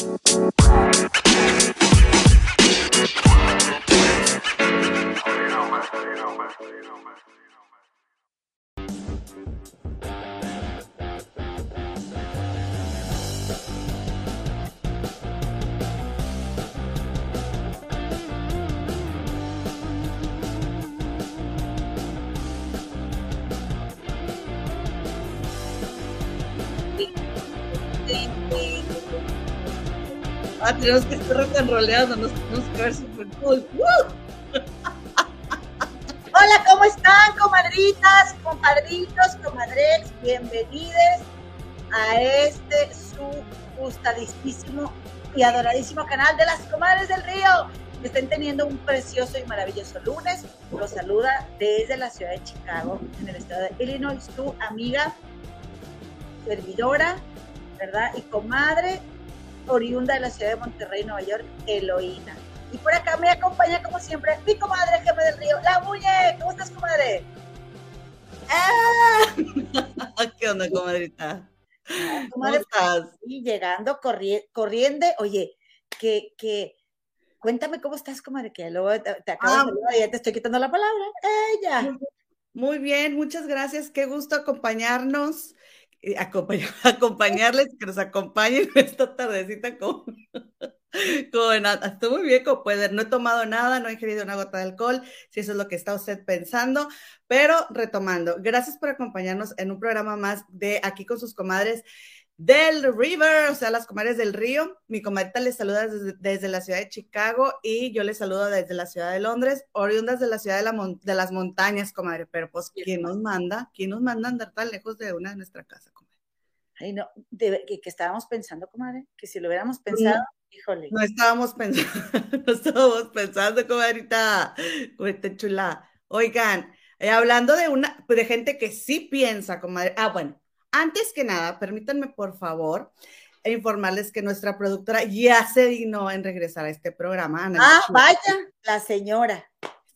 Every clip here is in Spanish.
Bye. Roleando, nos tenemos que ver super cool. Hola, ¿cómo están, comadritas, compadritos, comadres? Bienvenidos a este su gustadísimo y adoradísimo canal de las comadres del río. Estén teniendo un precioso y maravilloso lunes. Los saluda desde la ciudad de Chicago, en el estado de Illinois, tu amiga, servidora, ¿verdad? Y comadre oriunda de la ciudad de Monterrey, Nueva York, Eloína. Y por acá me acompaña, como siempre, mi comadre Jefe del Río, La Muñe. ¿Cómo estás, comadre? ¡Ah! ¿Qué onda, comadrita? ¿Cómo estás? Y llegando, corriendo. Oye, que, que, cuéntame cómo estás, comadre, que luego te, acabo de ah. saludar ya te estoy quitando la palabra. Ella. Muy bien, muchas gracias. Qué gusto acompañarnos acompañarles, que nos acompañen esta tardecita con, con estoy muy bien como pueden, no he tomado nada, no he ingerido una gota de alcohol, si eso es lo que está usted pensando, pero retomando, gracias por acompañarnos en un programa más de aquí con sus comadres del River, o sea, las comadres del río. Mi comadrita les saluda desde, la ciudad de Chicago y yo les saludo desde la ciudad de Londres, oriundas de la ciudad de, las montañas, comadre. Pero pues, ¿quién nos manda? ¿Quién nos manda andar tan lejos de una de nuestra casa, comadre? Ay, no, que, estábamos pensando, comadre, que si lo hubiéramos pensado, híjole. No estábamos pensando, no estábamos pensando, comadrita, comadre chula. Oigan, eh, hablando de una, de gente que sí piensa, comadre. Ah, bueno, antes que nada, permítanme por favor informarles que nuestra productora ya se dignó en regresar a este programa. ah, vaya, la señora.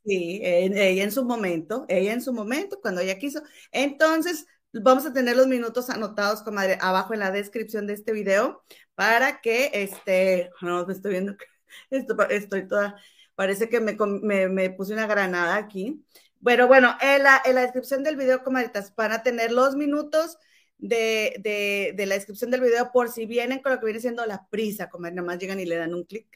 Sí, ella en su momento, ella en su momento, cuando ella quiso. Entonces, vamos a tener los minutos anotados, comadre, abajo en la descripción de este video para que, este, no, me estoy viendo, esto, estoy toda, parece que me, me, puse una granada aquí. Bueno, bueno, en la, en la descripción del video, comadritas, van a tener los minutos de, la descripción del video por si vienen con lo que viene siendo la prisa, como nada más llegan y le dan un clic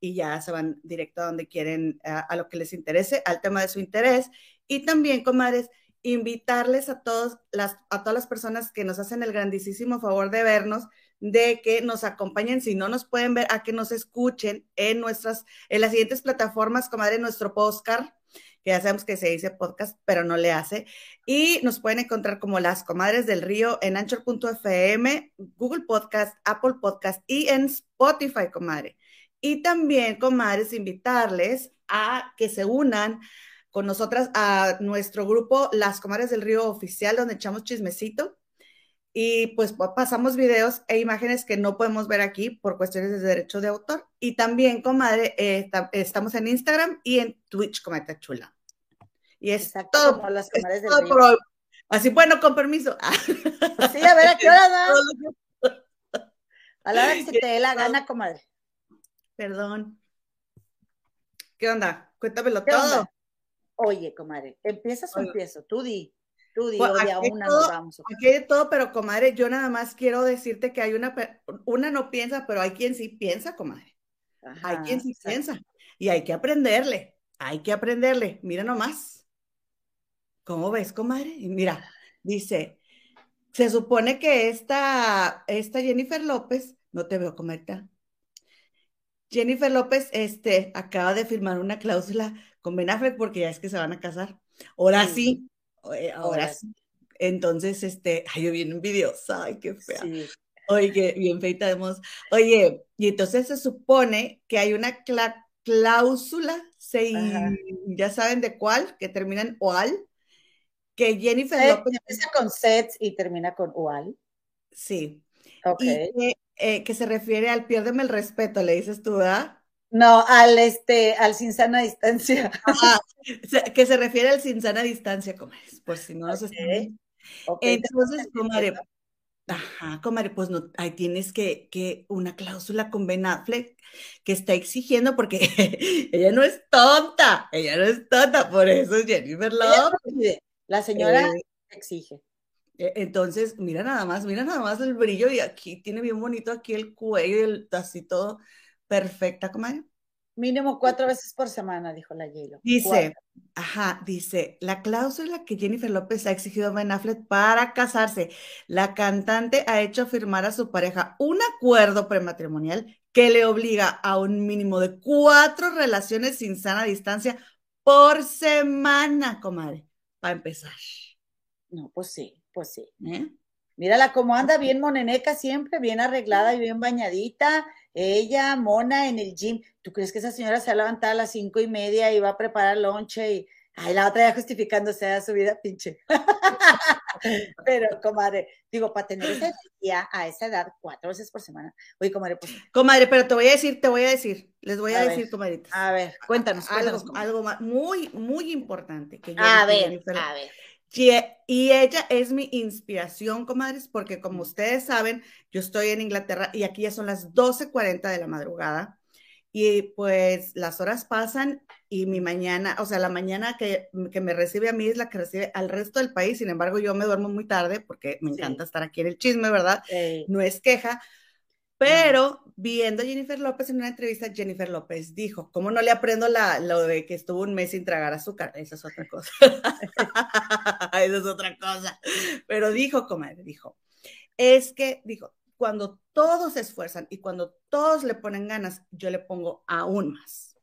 y ya se van directo a donde quieren, a, lo que les interese, al tema de su interés. Y también, comadres, invitarles a, todos las, a todas las personas que nos hacen el grandísimo favor de vernos, de que nos acompañen, si no nos pueden ver, a que nos escuchen en nuestras, en las siguientes plataformas, comadre, nuestro postcard, que ya sabemos que se dice podcast, pero no le hace. Y nos pueden encontrar como Las Comadres del Río en anchor.fm, Google Podcast, Apple Podcast y en Spotify, comadre. Y también, comadres, invitarles a que se unan con nosotras a nuestro grupo Las Comadres del Río Oficial, donde echamos chismecito. Y pues pasamos videos e imágenes que no podemos ver aquí por cuestiones de derecho de autor. Y también, comadre, eh, estamos en Instagram y en Twitch, comadre chula. Y es todo, como las del río. Así, bueno, con permiso. Sí, a ver, ¿a qué hora da? A la hora que se te dé la gana, comadre. Perdón. ¿Qué onda? Cuéntamelo todo. Oye, comadre, ¿empiezas o empiezo? Tú di. Tú pues, una nos vamos. Aquí hay todo, pero comadre, yo nada más quiero decirte que hay una, una no piensa, pero hay quien sí piensa, comadre. hay quien sí piensa. Y hay que aprenderle, hay que aprenderle. Mira nomás. ¿Cómo ves, comadre? Y mira, dice, se supone que esta, esta Jennifer López, no te veo, comadre. Jennifer López este, acaba de firmar una cláusula con Ben Affleck porque ya es que se van a casar. Ahora sí, ahora sí. Entonces, este, ay, yo bien envidiosa, ay, qué fea. Oye, bien feita hemos. Oye, y entonces se supone que hay una cláusula, ya saben de cuál, que termina en OAL, que Jennifer López. Empieza con sets y termina con OAL. Sí. Ok. Eh, que, se refiere al piérdeme el respeto, le dices tú, ¿verdad? No, al este, al sin sana distancia. que se refiere al sin sana distancia, comadre, por si no nos okay. Entonces, comadre, Ajá, comadre, pues no, ahí tienes que, que una cláusula con Ben Affleck que está exigiendo porque ella no es tonta, ella no es tonta, por eso es Jennifer Lopez. La señora eh, exige. E, entonces, mira nada más, mira nada más el brillo y aquí tiene bien bonito aquí el cuello y el, así todo perfecta, comadre. Mínimo cuatro veces por semana, dijo la Yelo. Dice, ajá, dice, la cláusula que Jennifer López ha exigido a Ben Affleck para casarse. La cantante ha hecho firmar a su pareja un acuerdo prematrimonial que le obliga a un mínimo de cuatro relaciones sin sana distancia por semana, comadre, para empezar. No, pues sí, pues sí. ¿Eh? Mírala cómo anda, bien moneneca siempre, bien arreglada y bien bañadita. Ella, mona en el gym. ¿Tú crees que esa señora se va a levantar a las cinco y media y va a preparar lonche y ay, la otra ya justificándose a su vida, pinche? Pero, comadre, digo, para tener esa energía a esa edad, cuatro veces por semana. Oye, comadre, pues. Comadre, pero te voy a decir, te voy a decir, les voy a, decir, comadre. A ver, cuéntanos, algo, algo muy, muy importante que yo A ver, a ver. Y ella es mi inspiración, comadres, porque como ustedes saben, yo estoy en Inglaterra y aquí ya son las 12.40 de la madrugada. Y pues las horas pasan y mi mañana, o sea, la mañana que, me recibe a mí es la que recibe al resto del país. Sin embargo, yo me duermo muy tarde porque me encanta estar aquí en el chisme, ¿verdad? No es queja, pero viendo a Jennifer López en una entrevista, Jennifer López dijo, ¿cómo no le aprendo la, lo de que estuvo un mes sin tragar azúcar? Esa es otra cosa. Esa es otra cosa. Pero dijo, comadre, dijo, es que, dijo, cuando todos se esfuerzan y cuando todos le ponen ganas, yo le pongo aún más.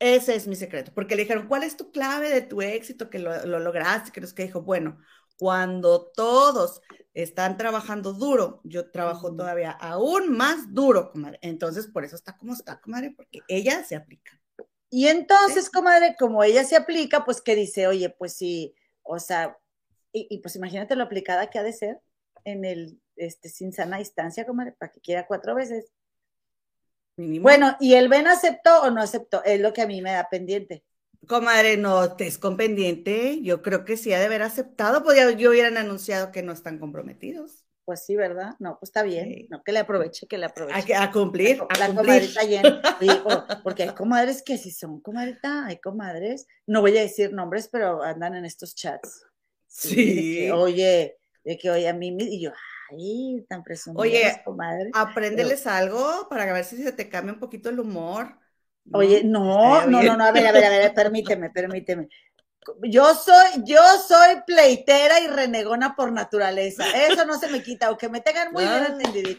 Ese es mi secreto, porque le dijeron, ¿cuál es tu clave de tu éxito que lo, lo lograste? Que es que dijo, bueno, cuando todos están trabajando duro, yo trabajo todavía aún más duro, comadre. Entonces, por eso está como está, comadre, porque ella se aplica. Y entonces, comadre, como ella se aplica, pues que dice, oye, pues sí, o sea, y, pues imagínate lo aplicada que ha de ser en el, este, sin sana distancia, comadre, para que quiera cuatro veces. Bueno, ¿y el Ben aceptó o no aceptó? Es lo que a mí me da pendiente. Comadre, no te es con pendiente. Yo creo que sí ha de haber aceptado. Pues yo hubieran anunciado que no están comprometidos. Pues sí, ¿verdad? No, pues está bien. No, que le aproveche, que le aproveche. A, cumplir. La, comadrita llena. porque hay comadres que sí son comadrita, hay comadres. No voy a decir nombres, pero andan en estos chats. Sí. oye, de que oye a mí, y yo, ay, tan presumidos, Oye, comadre. apréndeles algo para ver si se te cambia un poquito el humor. Oye, no, no, no, no, a ver, a ver, a ver, permíteme, permíteme. Yo soy, yo soy pleitera y renegona por naturaleza. Eso no se me quita, aunque me tengan muy bien.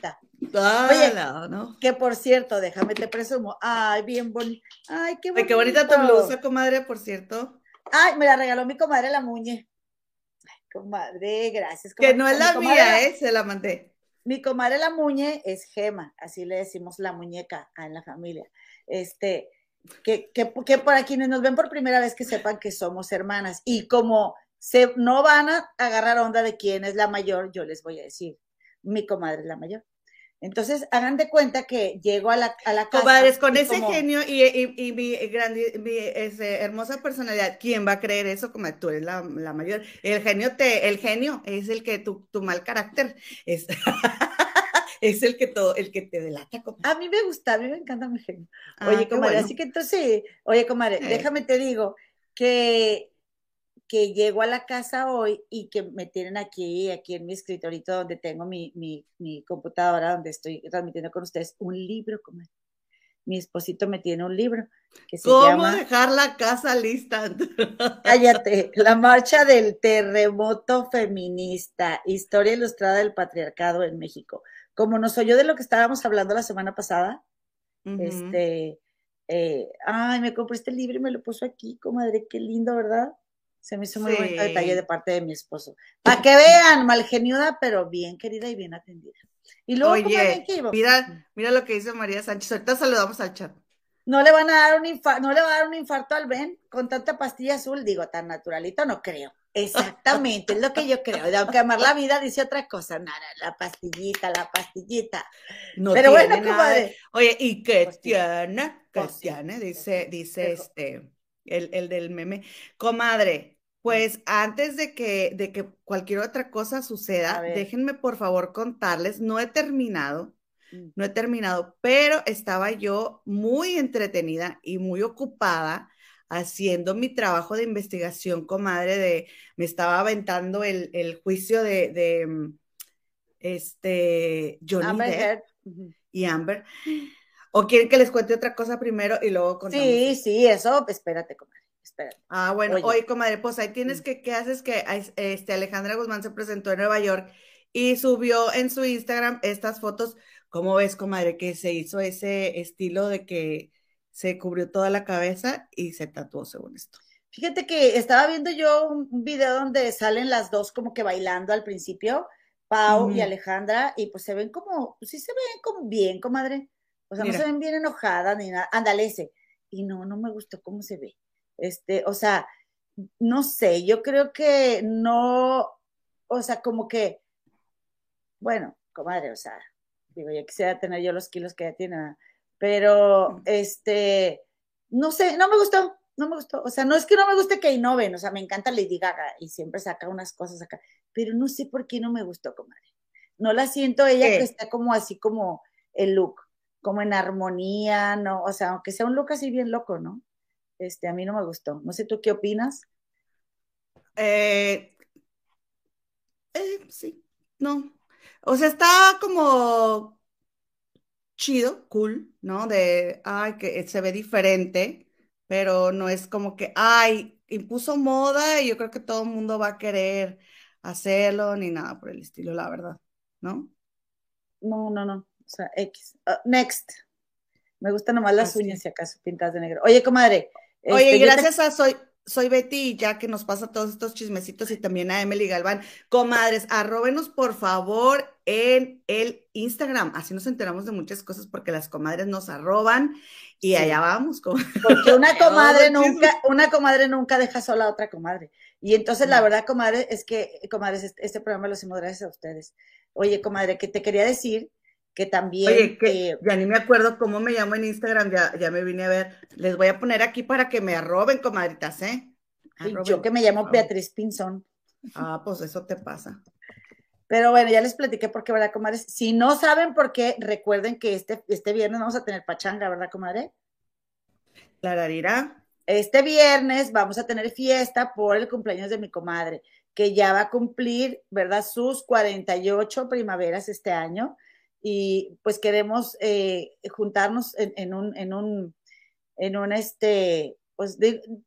Ah, Oye, no, que por cierto, déjame te presumo. Ay, bien bonita. Ay, qué bonita. Qué bonita tu blusa, comadre, por cierto. Ay, me la regaló mi comadre la Muñe. Ay, comadre, gracias. Que no es la mía, eh, se la mandé. Mi comadre la Muñe es Gema, así le decimos la muñeca en la familia este, que, que, que, para quienes nos ven por primera vez que sepan que somos hermanas y como se, no van a agarrar onda de quién es la mayor, yo les voy a decir, mi comadre es la mayor. Entonces, hagan de cuenta que llego a la, a la casa. Comadres, con ese genio y, y, mi, ese, hermosa personalidad, ¿quién va a creer eso? Como tú eres la, la, mayor. El genio te, el genio es el que tu, tu mal carácter es. es el que todo, el que te delata. A mí me gusta, a mí me encanta mi genio. Ah, oye, comadre, así que entonces, oye, comadre, déjame te digo que, que llego a la casa hoy y que me tienen aquí, aquí en mi escritorito donde tengo mi, mi, mi computadora, donde estoy transmitiendo con ustedes, un libro, comadre mi esposito me tiene un libro que se ¿Cómo dejar la casa lista? Cállate, la marcha del terremoto feminista, historia ilustrada del patriarcado en México como nos oyó de lo que estábamos hablando la semana pasada, este, eh, ay, me compré este libro y me lo puso aquí, comadre, qué lindo, ¿verdad? Se me hizo muy bonito detalle de parte de mi esposo. Para que vean, mal geniuda, pero bien querida y bien atendida. Y luego, Oye, mira, mira lo que dice María Sánchez. Ahorita saludamos al chat. No le van a dar un infarto, no le va a dar un infarto al Ben con tanta pastilla azul, digo, tan naturalito, no creo. Exactamente, es lo que yo creo. Aunque amar la vida dice otra cosa, nada, la pastillita, la pastillita. No Pero bueno, comadre. Oye, ¿y tiene? ¿Qué pues tiene? Dice, dice este, el, el del meme. Comadre, Pues antes de que, de que cualquier otra cosa suceda, déjenme por favor contarles, no he terminado, mm. no he terminado, pero estaba yo muy entretenida y muy ocupada haciendo mi trabajo de investigación, comadre, de, me estaba aventando el, juicio de, mm, este, Johnny Depp y Amber. ¿O quieren que les cuente otra cosa primero y luego contamos? Sí, sí, eso, espérate, comadre. Espérate. Ah, bueno, oye, comadre, pues ahí tienes que, ¿qué haces? Que este, Alejandra Guzmán se presentó en Nueva York y subió en su Instagram estas fotos. ¿Cómo ves, comadre, que se hizo ese estilo de que se cubrió toda la cabeza y se tatuó según esto. Fíjate que estaba viendo yo un video donde salen las dos como que bailando al principio, Pau y Alejandra, y pues se ven como, pues sí se ven como bien, comadre. O sea, no se ven bien enojadas ni nada. Ándale ese. Y no, no me gustó cómo se ve. Este, o sea, no sé, yo creo que no, o sea, como que, bueno, comadre, o sea, digo, ya quisiera tener yo los kilos que ya tiene, pero, este, no sé, no me gustó, no me gustó. O sea, no es que no me guste que innoven, o sea, me encanta Lady Gaga y siempre saca unas cosas acá, pero no sé por qué no me gustó, comadre. No la siento ella que está como así como el look, como en armonía, ¿no? O sea, aunque sea un look así bien loco, ¿no? Este, a mí no me gustó. No sé tú qué opinas. Eh, eh, sí, no. O sea, está como chido, cool, ¿no? De, ay, que se ve diferente, pero no es como que, ay, impuso moda y yo creo que todo el mundo va a querer hacerlo, ni nada por el estilo, la verdad, ¿no? No, no, no, o sea, X. Ah, next. Me gustan nomás las uñas, si acaso, pintadas de negro. Oye, comadre. Oye, este, gracias a Soy, soy Betty ya que nos pasa todos estos chismecitos y también a Emily Galván. Comadres, arróbenos por favor en el Instagram. Así nos enteramos de muchas cosas porque las comadres nos arroban y allá vamos. Porque una comadre nunca, una comadre nunca deja sola a otra comadre. Y entonces la verdad, comadre, es que, comadres, este, este programa lo hacemos gracias a ustedes. Oye, comadre, que te quería decir que también... Oye, que eh, ya ni me acuerdo cómo me llamo en Instagram, ya, ya me vine a ver. Les voy a poner aquí para que me arroben, comadritas, ¿eh? yo que me llamo Beatriz Pinzón. Ah, pues eso te pasa. Pero bueno, ya les platiqué por qué, ¿verdad, comadres? Si no saben por qué, recuerden que este, este viernes vamos a tener pachanga, ¿verdad, comadre? Clararira. Este viernes vamos a tener fiesta por el cumpleaños de mi comadre, que ya va a cumplir, ¿verdad? Sus 48 primaveras este año y pues queremos eh, juntarnos en, un, en un, en un, este, pues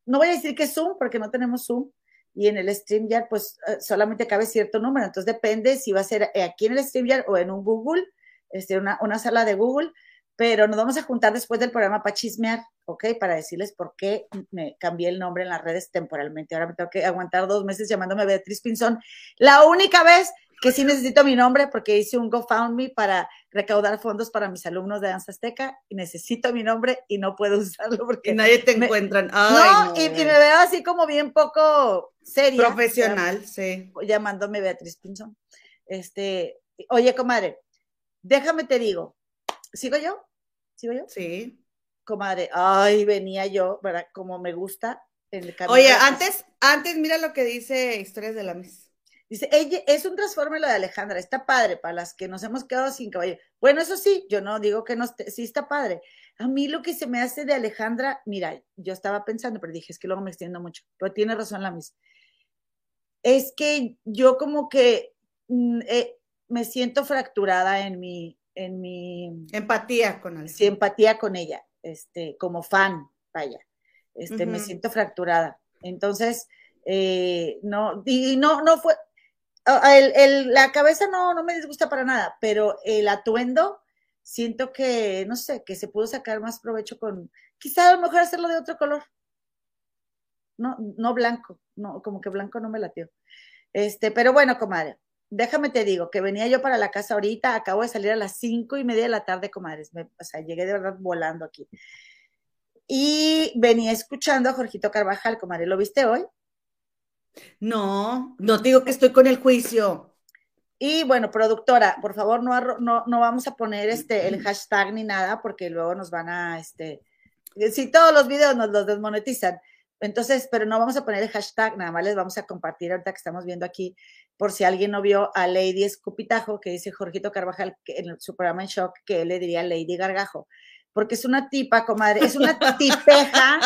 no voy a decir que Zoom, porque no tenemos Zoom, y en el StreamYard pues eh, solamente cabe cierto número, entonces depende si va a ser aquí en el StreamYard o en un Google, este, una, una sala de Google, pero nos vamos a juntar después del programa para chismear, ¿ok? Para decirles por qué me cambié el nombre en las redes temporalmente. Ahora me tengo que aguantar dos meses llamándome Beatriz Pinzón. La única vez que sí necesito mi nombre porque hice un GoFundMe para recaudar fondos para mis alumnos de danza azteca y necesito mi nombre y no puedo usarlo porque... nadie te encuentra. no, Y, me veo así como bien poco seria. Profesional, sí. Llamándome Beatriz Pinzón. Este, oye, comadre, déjame te digo, ¿sigo yo? ¿Sigo yo? Sí. Comadre, ay, venía yo, ¿verdad? Como me gusta. el Oye, antes, antes mira lo que dice Historias de la Miss. Dice, ella es un transforme lo de Alejandra, está padre para las que nos hemos quedado sin caballo. Bueno, eso sí, yo no digo que no, sí está padre. A mí lo que se me hace de Alejandra, mira, yo estaba pensando, pero dije, es que luego me extiendo mucho, pero tiene razón la misma. Es que yo como que mm, eh, me siento fracturada en mi, en mi... Empatía con Alejandra. Sí, empatía con ella, este, como fan, vaya. Este, me siento fracturada. Entonces, eh, no, y no, no fue, Ah, el, la cabeza no, no me disgusta para nada, pero el atuendo siento que, no sé, que se pudo sacar más provecho con, quizá a lo mejor hacerlo de otro color. No, no blanco, no, como que blanco no me latió. Este, pero bueno, comadre, déjame te digo que venía yo para la casa ahorita, acabo de salir a las cinco y media de la tarde, comadres. o sea, llegué de verdad volando aquí. Y venía escuchando a Jorgito Carvajal, comadre. ¿Lo viste hoy? No, no digo que estoy con el juicio. Y bueno, productora, por favor, no, no, no vamos a poner este el hashtag ni nada, porque luego nos van a, este, si todos los videos nos los desmonetizan. Entonces, pero no vamos a poner el hashtag, nada más les vamos a compartir ahorita que estamos viendo aquí, por si alguien no vio a Lady Escupitajo, que dice Jorgito Carvajal en su programa en Shock, que él le diría Lady Gargajo, porque es una tipa, comadre, es una tipeja,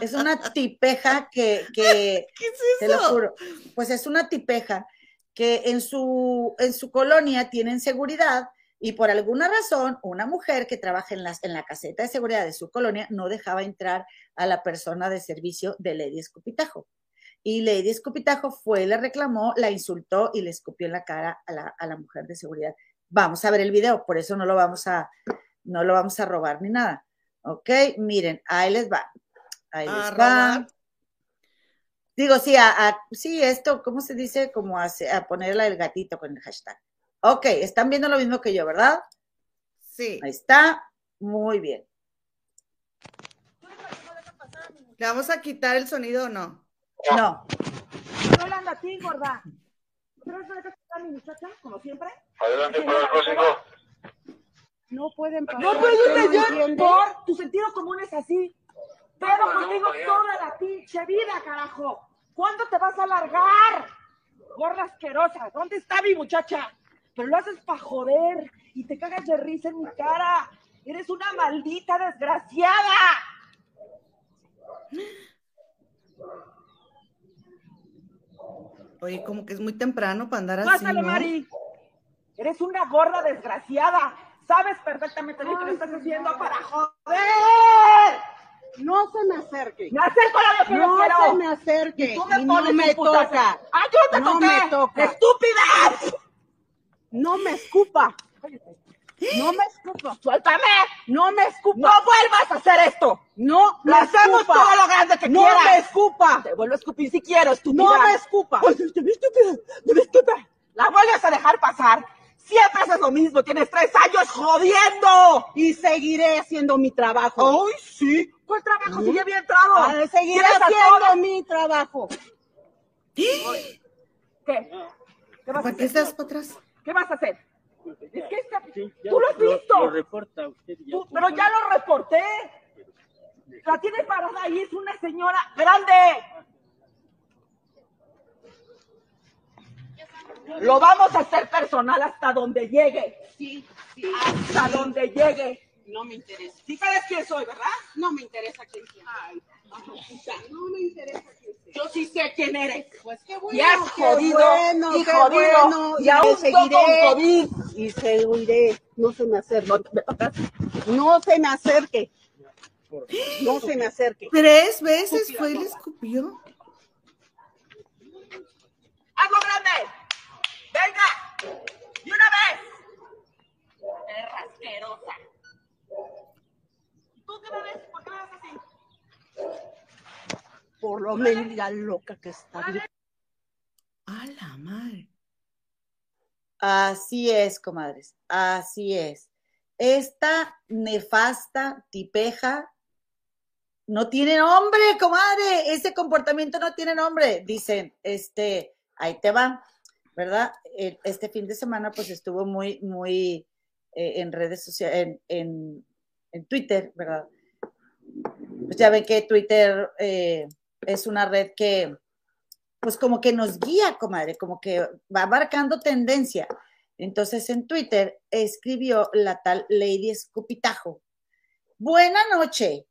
es una tipeja que, que ¿Qué es te lo eso? juro, pues es una tipeja que en su, en su colonia tienen seguridad y por alguna razón una mujer que trabaja en, las, en la caseta de seguridad de su colonia no dejaba entrar a la persona de servicio de Lady Escupitajo. Y Lady Escupitajo fue, le reclamó, la insultó y le escupió en la cara a la, a la mujer de seguridad. Vamos a ver el video, por eso no lo vamos a, no lo vamos a robar ni nada. Ok, miren, ahí les va. Ahí A les va. robar. Digo, sí, a, a- sí, esto, ¿cómo se dice? Como a, a ponerle el gatito con el hashtag. Ok, están viendo lo mismo que yo, ¿verdad? Sí. Ahí está. Muy bien. ¿Le vamos a quitar el sonido o no? No, Estoy hablando a ti, gorda. ¿Otra vez me dejas pasar a mi muchacha, como siempre? Adelante para el próximo. No pueden pasar. No No pueden entiendes? Por tu sentido común es así. Pero Bueno, contigo toda la pinche vida, carajo. ¿Cuándo te vas a largar? Gorda asquerosa. ¿Dónde está mi muchacha? Pero lo haces para joder y te cagas de risa en mi cara. Eres una maldita desgraciada. Oye, como que es muy temprano para andar así, Pásale, ¿no? Mari. Eres una gorda desgraciada. Sabes perfectamente bien que lo estás haciendo para joder. No se me acerque. Me acerco a lo que yo No quiero. se me acerque. Tú me Y no pones me tus putazos. toca. ¡Ah, yo te No toqué! me toca. ¡Estúpida! No me escupa. No me escupa. ¡Suéltame! No me escupa. ¡No vuelvas a hacer esto! No me ¡Lo hacemos escupa. todo lo grande que No quieras! me escupa. Te vuelvo a escupir si quiero, estúpida. No me escupa. Ay, estúpida, te vi estúpida. La vuelves a dejar pasar. Siempre haces lo mismo. Tienes tres años jodiendo. Y seguiré haciendo mi trabajo. ¡Ay, sí! ¿Cuál trabajo? Si ya había entrado. Ah, seguiré haciendo mi trabajo. ¿Qué? ¿Qué vas a ¿Para qué hacer? estás para atrás? ¿Qué vas a hacer? Es que esta- Sí, tú lo has visto. Lo reporta usted ya. Tú- pero ya lo reporté. La tiene parada ahí, es una señora grande. Lo vamos a hacer personal hasta donde llegue. Sí, sí. Hasta donde llegue. No me interesa. Sí sabes quién soy, ¿verdad? No me interesa quién sea. Ay, no me interesa quién sea. Yo sí sé quién eres. Pues qué bueno. Y has jodido, bueno, y jodido, bueno. y aún me con COVID. Y seguiré. No se me acerque. No, se me acerque. No se me acerque. Tres veces fue y le escupió. ¡Hazlo grande! ¡Venga! ¡Y una vez! ¡Perra asquerosa! ¿Tú qué me ves? ¿Por qué me ves así? Por lo menos la loca que está. A la madre. así es, comadres. Así es. Esta nefasta tipeja no tiene nombre, comadre. Ese comportamiento no tiene nombre. Dicen, este, ahí te va, ¿verdad? Este fin de semana, pues estuvo muy, muy eh, en redes sociales, en, en, Twitter, ¿verdad? Pues ya ven que Twitter eh, es una red que, pues como que nos guía, comadre, como que va marcando tendencia. Entonces en Twitter escribió la tal Lady Escupitajo. Buena noche.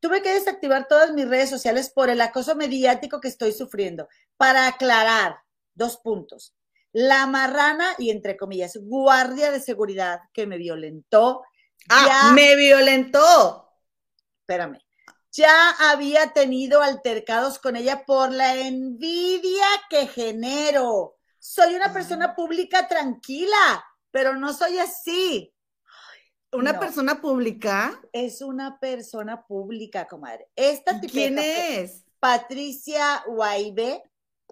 Tuve que desactivar todas mis redes sociales por el acoso mediático que estoy sufriendo. Para aclarar, dos puntos. La marrana y entre comillas, guardia de seguridad que me violentó. Ah, ya- me violentó. espérame, ya había tenido altercados con ella por la envidia que genero. Soy una persona pública tranquila, pero no soy así. Una No. persona pública. Es una persona pública, comadre. Esta ¿Y tipeja ¿Quién es? Patricia Guaibe.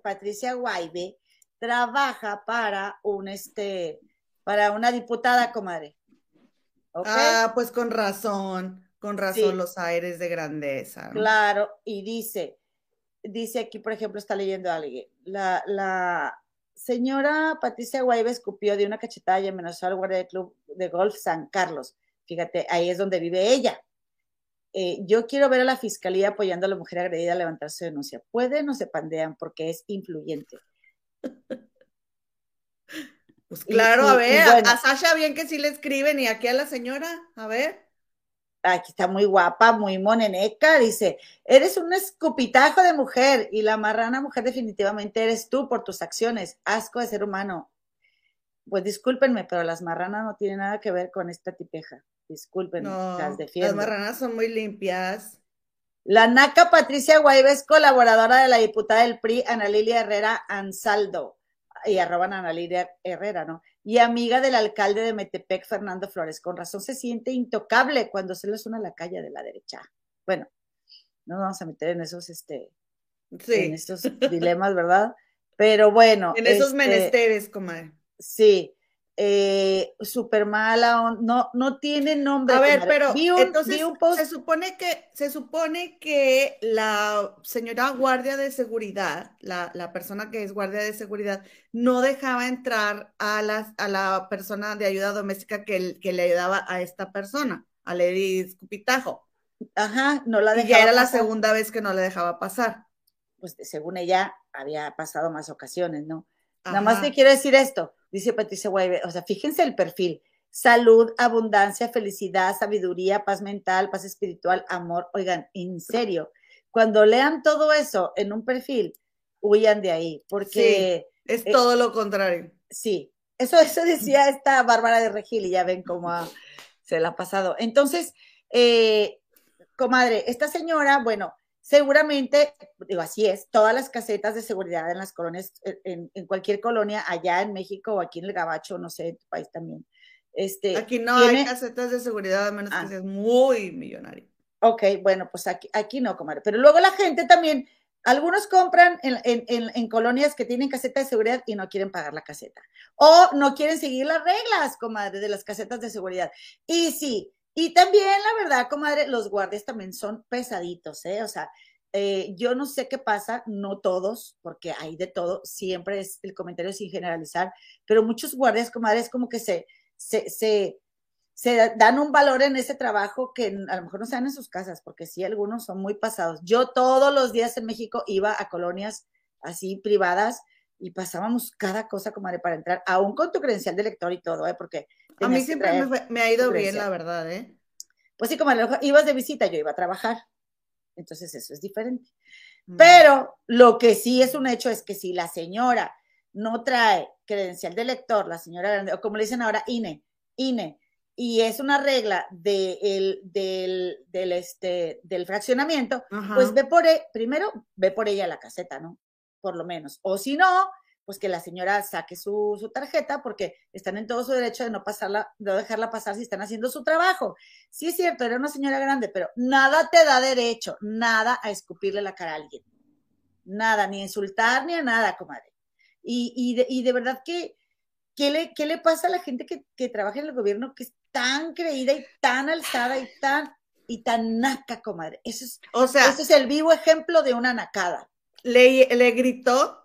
Patricia Guaibe trabaja para un este, para una diputada, comadre. Ah, pues con razón, con razón Sí. los aires de grandeza. ¿no? Claro, y dice, dice aquí, por ejemplo, está leyendo alguien, la, la señora Patricia Guaybe escupió de una cachetada y amenazó al guardia del club de golf San Carlos. Fíjate, ahí es donde vive ella. eh, yo quiero ver a la fiscalía apoyando a la mujer agredida a levantar su denuncia. Pueden o se pandean porque es influyente. Pues claro, a ver, a Sasha bien que sí le escriben y aquí a la señora, a ver. Aquí está muy guapa, muy moneneca, dice, eres un escupitajo de mujer y la marrana mujer definitivamente eres tú por tus acciones, asco de ser humano. Pues discúlpenme, pero las marranas no tienen nada que ver con esta tipeja. Discúlpenme, las defiendo. Las marranas son muy limpias. La naca Patricia Guaybe es colaboradora de la diputada del PRI, Ana Lilia Herrera Ansaldo y arroban a Ana Lidia Herrera, ¿no? Y amiga del alcalde de Metepec, Fernando Flores. Con razón se siente intocable cuando se le suena la calle de la derecha. Bueno, no vamos a meter en esos, este, en estos dilemas, ¿verdad? Pero bueno. En esos este, menesteres, comadre. Sí eh, súper mala, no, no tiene nombre. A ver, pero entonces se supone que se supone que la señora guardia de seguridad, la, la, persona que es guardia de seguridad, no dejaba entrar a la, a la persona de ayuda doméstica que, que le ayudaba a esta persona, a Lady Escupitajo. Ajá, no la dejaba. Y ya era la segunda vez que no le dejaba pasar. Pues según ella había pasado más ocasiones, ¿no? Nada más te quiero decir esto dice Patricia Guaybe, o sea, fíjense el perfil. Salud, abundancia, felicidad, sabiduría, paz mental, paz espiritual, amor. Oigan, en serio, cuando lean todo eso en un perfil, huyan de ahí, porque... es eh, todo lo contrario. Sí, eso, eso decía esta Bárbara de Regil y ya ven cómo se la ha pasado. Entonces, eh, comadre, esta señora, bueno, Seguramente, digo, así es, todas las casetas de seguridad en las colonias, eh, en, cualquier colonia, allá en México o aquí en el Gabacho, no sé, en tu país también. Este, aquí no hay casetas de seguridad, a menos que ah. seas muy millonario. Ok, bueno, pues aquí, aquí no, comadre. Pero luego la gente también, algunos compran en, en, colonias que tienen caseta de seguridad y no quieren pagar la caseta. O no quieren seguir las reglas, comadre, de las casetas de seguridad. Y sí, y también, la verdad, comadre, los guardias también son pesaditos, ¿eh? O sea, eh, yo no sé qué pasa, no todos, porque hay de todo, siempre es el comentario sin generalizar, pero muchos guardias, comadre, es como que se, se, se, se dan un valor en ese trabajo que a lo mejor no se dan en sus casas, porque sí, algunos son muy pasados. Yo todos los días en México iba a colonias así privadas y pasábamos cada cosa, comadre, para entrar, aún con tu credencial de lector y todo, ¿eh? Porque a mí siempre me, ha ido bien, la verdad, ¿eh? Pues sí, como ibas de visita, yo iba a trabajar. Entonces eso es diferente. Mm. Pero lo que sí es un hecho es que si la señora no trae credencial de lector, la señora o como le dicen ahora, INE, INE, y es una regla del, del, este, del fraccionamiento, pues ve por, e, primero ve por ella la caseta, ¿no? Por lo menos. O si no, pues que la señora saque su, tarjeta porque están en todo su derecho de no pasarla, de no dejarla pasar si están haciendo su trabajo. Sí es cierto, era una señora grande, pero nada te da derecho, nada a escupirle la cara a alguien. Nada, ni insultar, ni a nada, comadre. Y, y, de, y de verdad que, ¿qué le, ¿qué le pasa a la gente que, que trabaja en el gobierno que es tan creída y tan alzada y tan, y tan naca, comadre? Eso es, o sea, ese es el vivo ejemplo de una nacada. Le, le gritó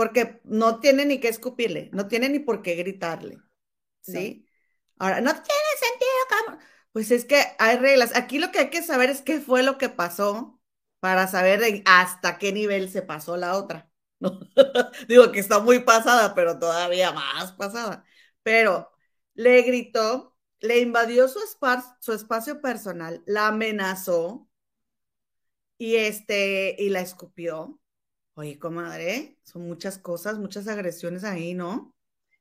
porque no tiene ni que escupirle, no tiene ni por qué gritarle, ¿sí? Ahora, no tiene sentido, Pues es que hay reglas. Aquí lo que hay que saber es qué fue lo que pasó para saber hasta qué nivel se pasó la otra. Digo que está muy pasada, pero todavía más pasada. Pero le gritó, le invadió su, su espacio personal, la amenazó y, este, y la escupió. Oye, comadre, son muchas cosas, muchas agresiones ahí, ¿no?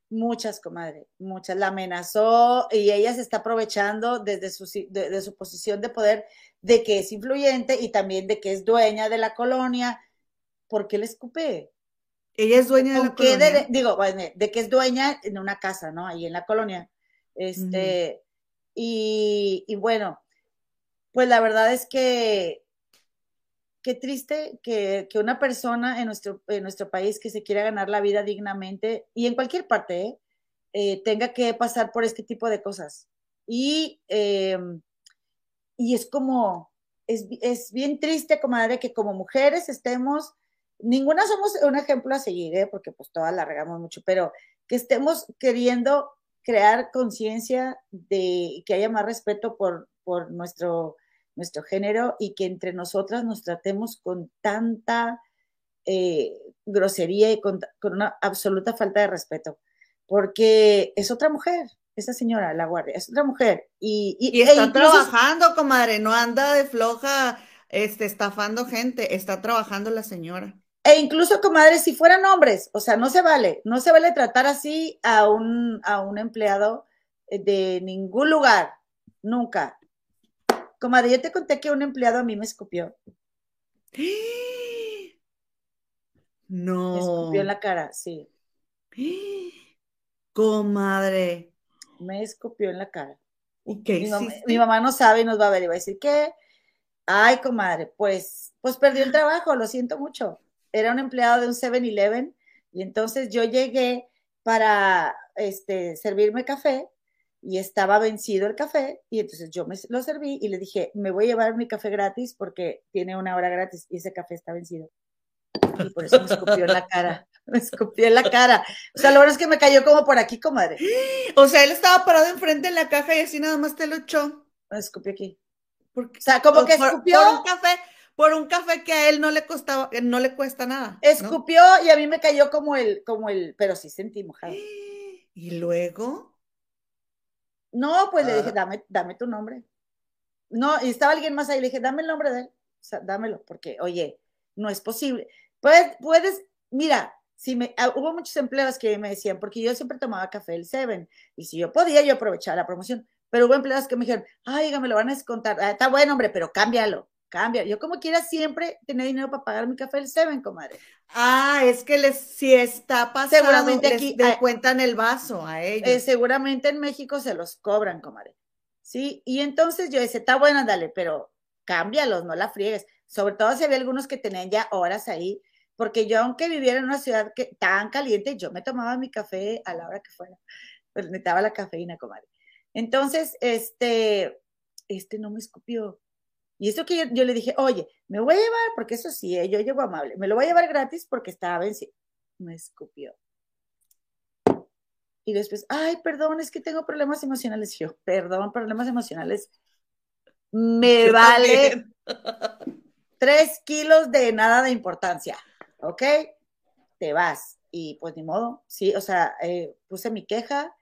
Muchas, comadre, muchas. La amenazó y ella se está aprovechando desde su, de, su posición de poder de que es influyente y también de que es dueña de la colonia. ¿Por qué le escupe? Ella es dueña de la colonia. digo, de que es dueña en una casa, ¿no? Ahí en la colonia. Este, y, y bueno, pues la verdad es que qué triste que, una persona en nuestro, en nuestro país que se quiera ganar la vida dignamente y en cualquier parte ¿eh? Eh, tenga que pasar por este tipo de cosas. Y, em, y es como, es, es, bien triste, comadre, que como mujeres estemos, ninguna somos un ejemplo a seguir, ¿eh? porque pues todas la regamos mucho, pero que estemos queriendo crear conciencia de que haya más respeto por, por nuestro nuestro género y que entre nosotras nos tratemos con tanta eh, grosería y con, una absoluta falta de respeto, porque es otra mujer, esa señora, la guardia, es otra mujer. Y, y, está e trabajando, comadre, no anda de floja, este, estafando gente, está trabajando la señora. E incluso, comadre, si fueran hombres, o sea, no se vale, no se vale tratar así a un, a un empleado de ningún lugar, nunca. Comadre, yo te conté que un empleado a mí me escupió. No. Me escupió en la cara, sí. Comadre. Me escupió en la cara. ¿Y qué mi, mamá, mi mamá no sabe y nos va a ver y va a decir que, ay, comadre, pues, pues perdió el trabajo, lo siento mucho. Era un empleado de un 7-Eleven y entonces yo llegué para este, servirme café y estaba vencido el café y entonces yo me lo serví y le dije, me voy a llevar mi café gratis porque tiene una hora gratis y ese café está vencido. Y por eso me escupió en la cara, me escupió en la cara. O sea, lo bueno es que me cayó como por aquí, comadre. O sea, él estaba parado enfrente en la caja y así nada más te lo echó. Me escupió aquí. o sea, como que escupió. Por un café, por un café que a él no le costaba, no le cuesta nada. Escupió y a mí me cayó como el, como el, pero sí sentí mojado. ¿Y luego? No, pues le dije, ah. dame, dame tu nombre. No, y estaba alguien más ahí, le dije, dame el nombre de él, o sea, dámelo, porque, oye, no es posible. Puedes, puedes, mira, si me, ah, hubo muchos empleados que me decían, porque yo siempre tomaba café el Seven, y si yo podía, yo aprovechaba la promoción, pero hubo empleados que me dijeron, ay, me lo van a descontar, ah, está bueno, hombre, pero cámbialo, cambia. Yo como quiera siempre tener dinero para pagar mi café el Seven, comadre. Ah, es que les, si está pasando, seguramente aquí les cuentan el vaso a ellos. Eh, seguramente en México se los cobran, comadre. Sí, y entonces yo decía, está bueno, dale, pero cámbialos, no la friegues. Sobre todo si había algunos que tenían ya horas ahí, porque yo aunque viviera en una ciudad que, tan caliente, yo me tomaba mi café a la hora que fuera, pues necesitaba la cafeína, comadre. Entonces, este, este no me escupió. Y eso que yo, le dije, oye, me voy a llevar, porque eso sí, eh, yo llego amable, me lo voy a llevar gratis porque estaba vencido. Me escupió. Y después, ay, perdón, es que tengo problemas emocionales. Yo, perdón, problemas emocionales. Me vale tres kilos de nada de importancia, ¿ok? Te vas. Y pues ni modo, sí, o sea, eh, puse mi queja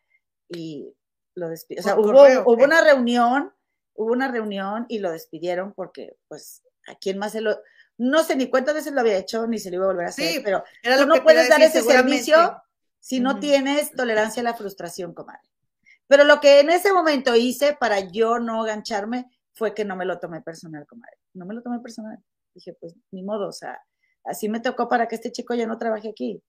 y lo despido. O sea, hubo, hubo una reunión hubo una reunión y lo despidieron porque, pues, ¿a quién más se lo...? No sé ni cuántas veces lo había hecho, ni se lo iba a volver a hacer, pero tú no puedes dar ese servicio si no tienes tolerancia a la frustración, comadre. Pero lo que en ese momento hice para yo no gancharme fue que no me lo tomé personal, comadre. No me lo tomé personal. Dije, pues, ni modo, o sea, así me tocó para que este chico ya no trabaje aquí.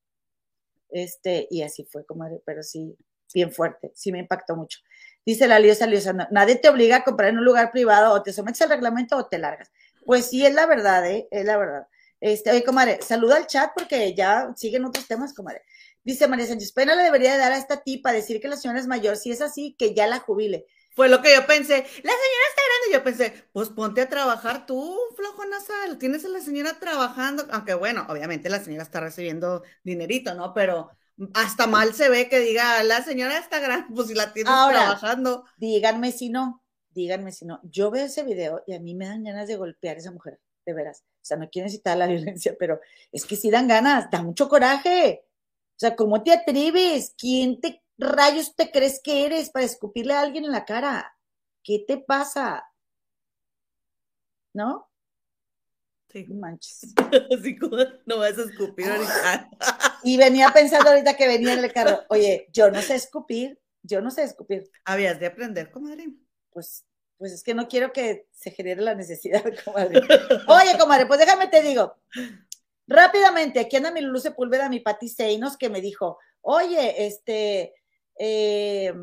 Este, y así fue, comadre, pero sí, bien fuerte, sí me impactó mucho. Dice la Liosa Liosa, nadie te obliga a comprar en un lugar privado, o te sometes al reglamento o te largas. Pues sí, es la verdad, ¿eh? Es la verdad. Este, oye, comadre, saluda al chat porque ya siguen otros temas, comadre. Dice María Sánchez, pena le debería dar a esta tipa decir que la señora es mayor, si es así, que ya la jubile. Fue lo que yo pensé, la señora está grande, yo pensé, pues ponte a trabajar tú, flojo nasal, tienes a la señora trabajando, aunque bueno, obviamente la señora está recibiendo dinerito, ¿no? Pero hasta mal se ve que diga, la señora está grande, pues si la tienes trabajando. Díganme si no, díganme si no. Yo veo ese video y a mí me dan ganas de golpear a esa mujer, de veras. O sea, no quiero necesitar la violencia, pero es que sí dan ganas, da mucho coraje. O sea, ¿cómo te atreves? ¿Quién te rayos te crees que eres para escupirle a alguien en la cara? ¿Qué te pasa? ¿No? Sí. Manches. Así como no vas a escupir ahorita. Y venía pensando ahorita que venía en el carro, oye, yo no sé escupir, yo no sé escupir. Habías de aprender, comadre. Pues, pues es que no quiero que se genere la necesidad, comadre. Oye, comadre, pues déjame te digo. Rápidamente, aquí anda mi Lulu Sepúlveda, mi Pati Seinos, que me dijo, oye, este, eh,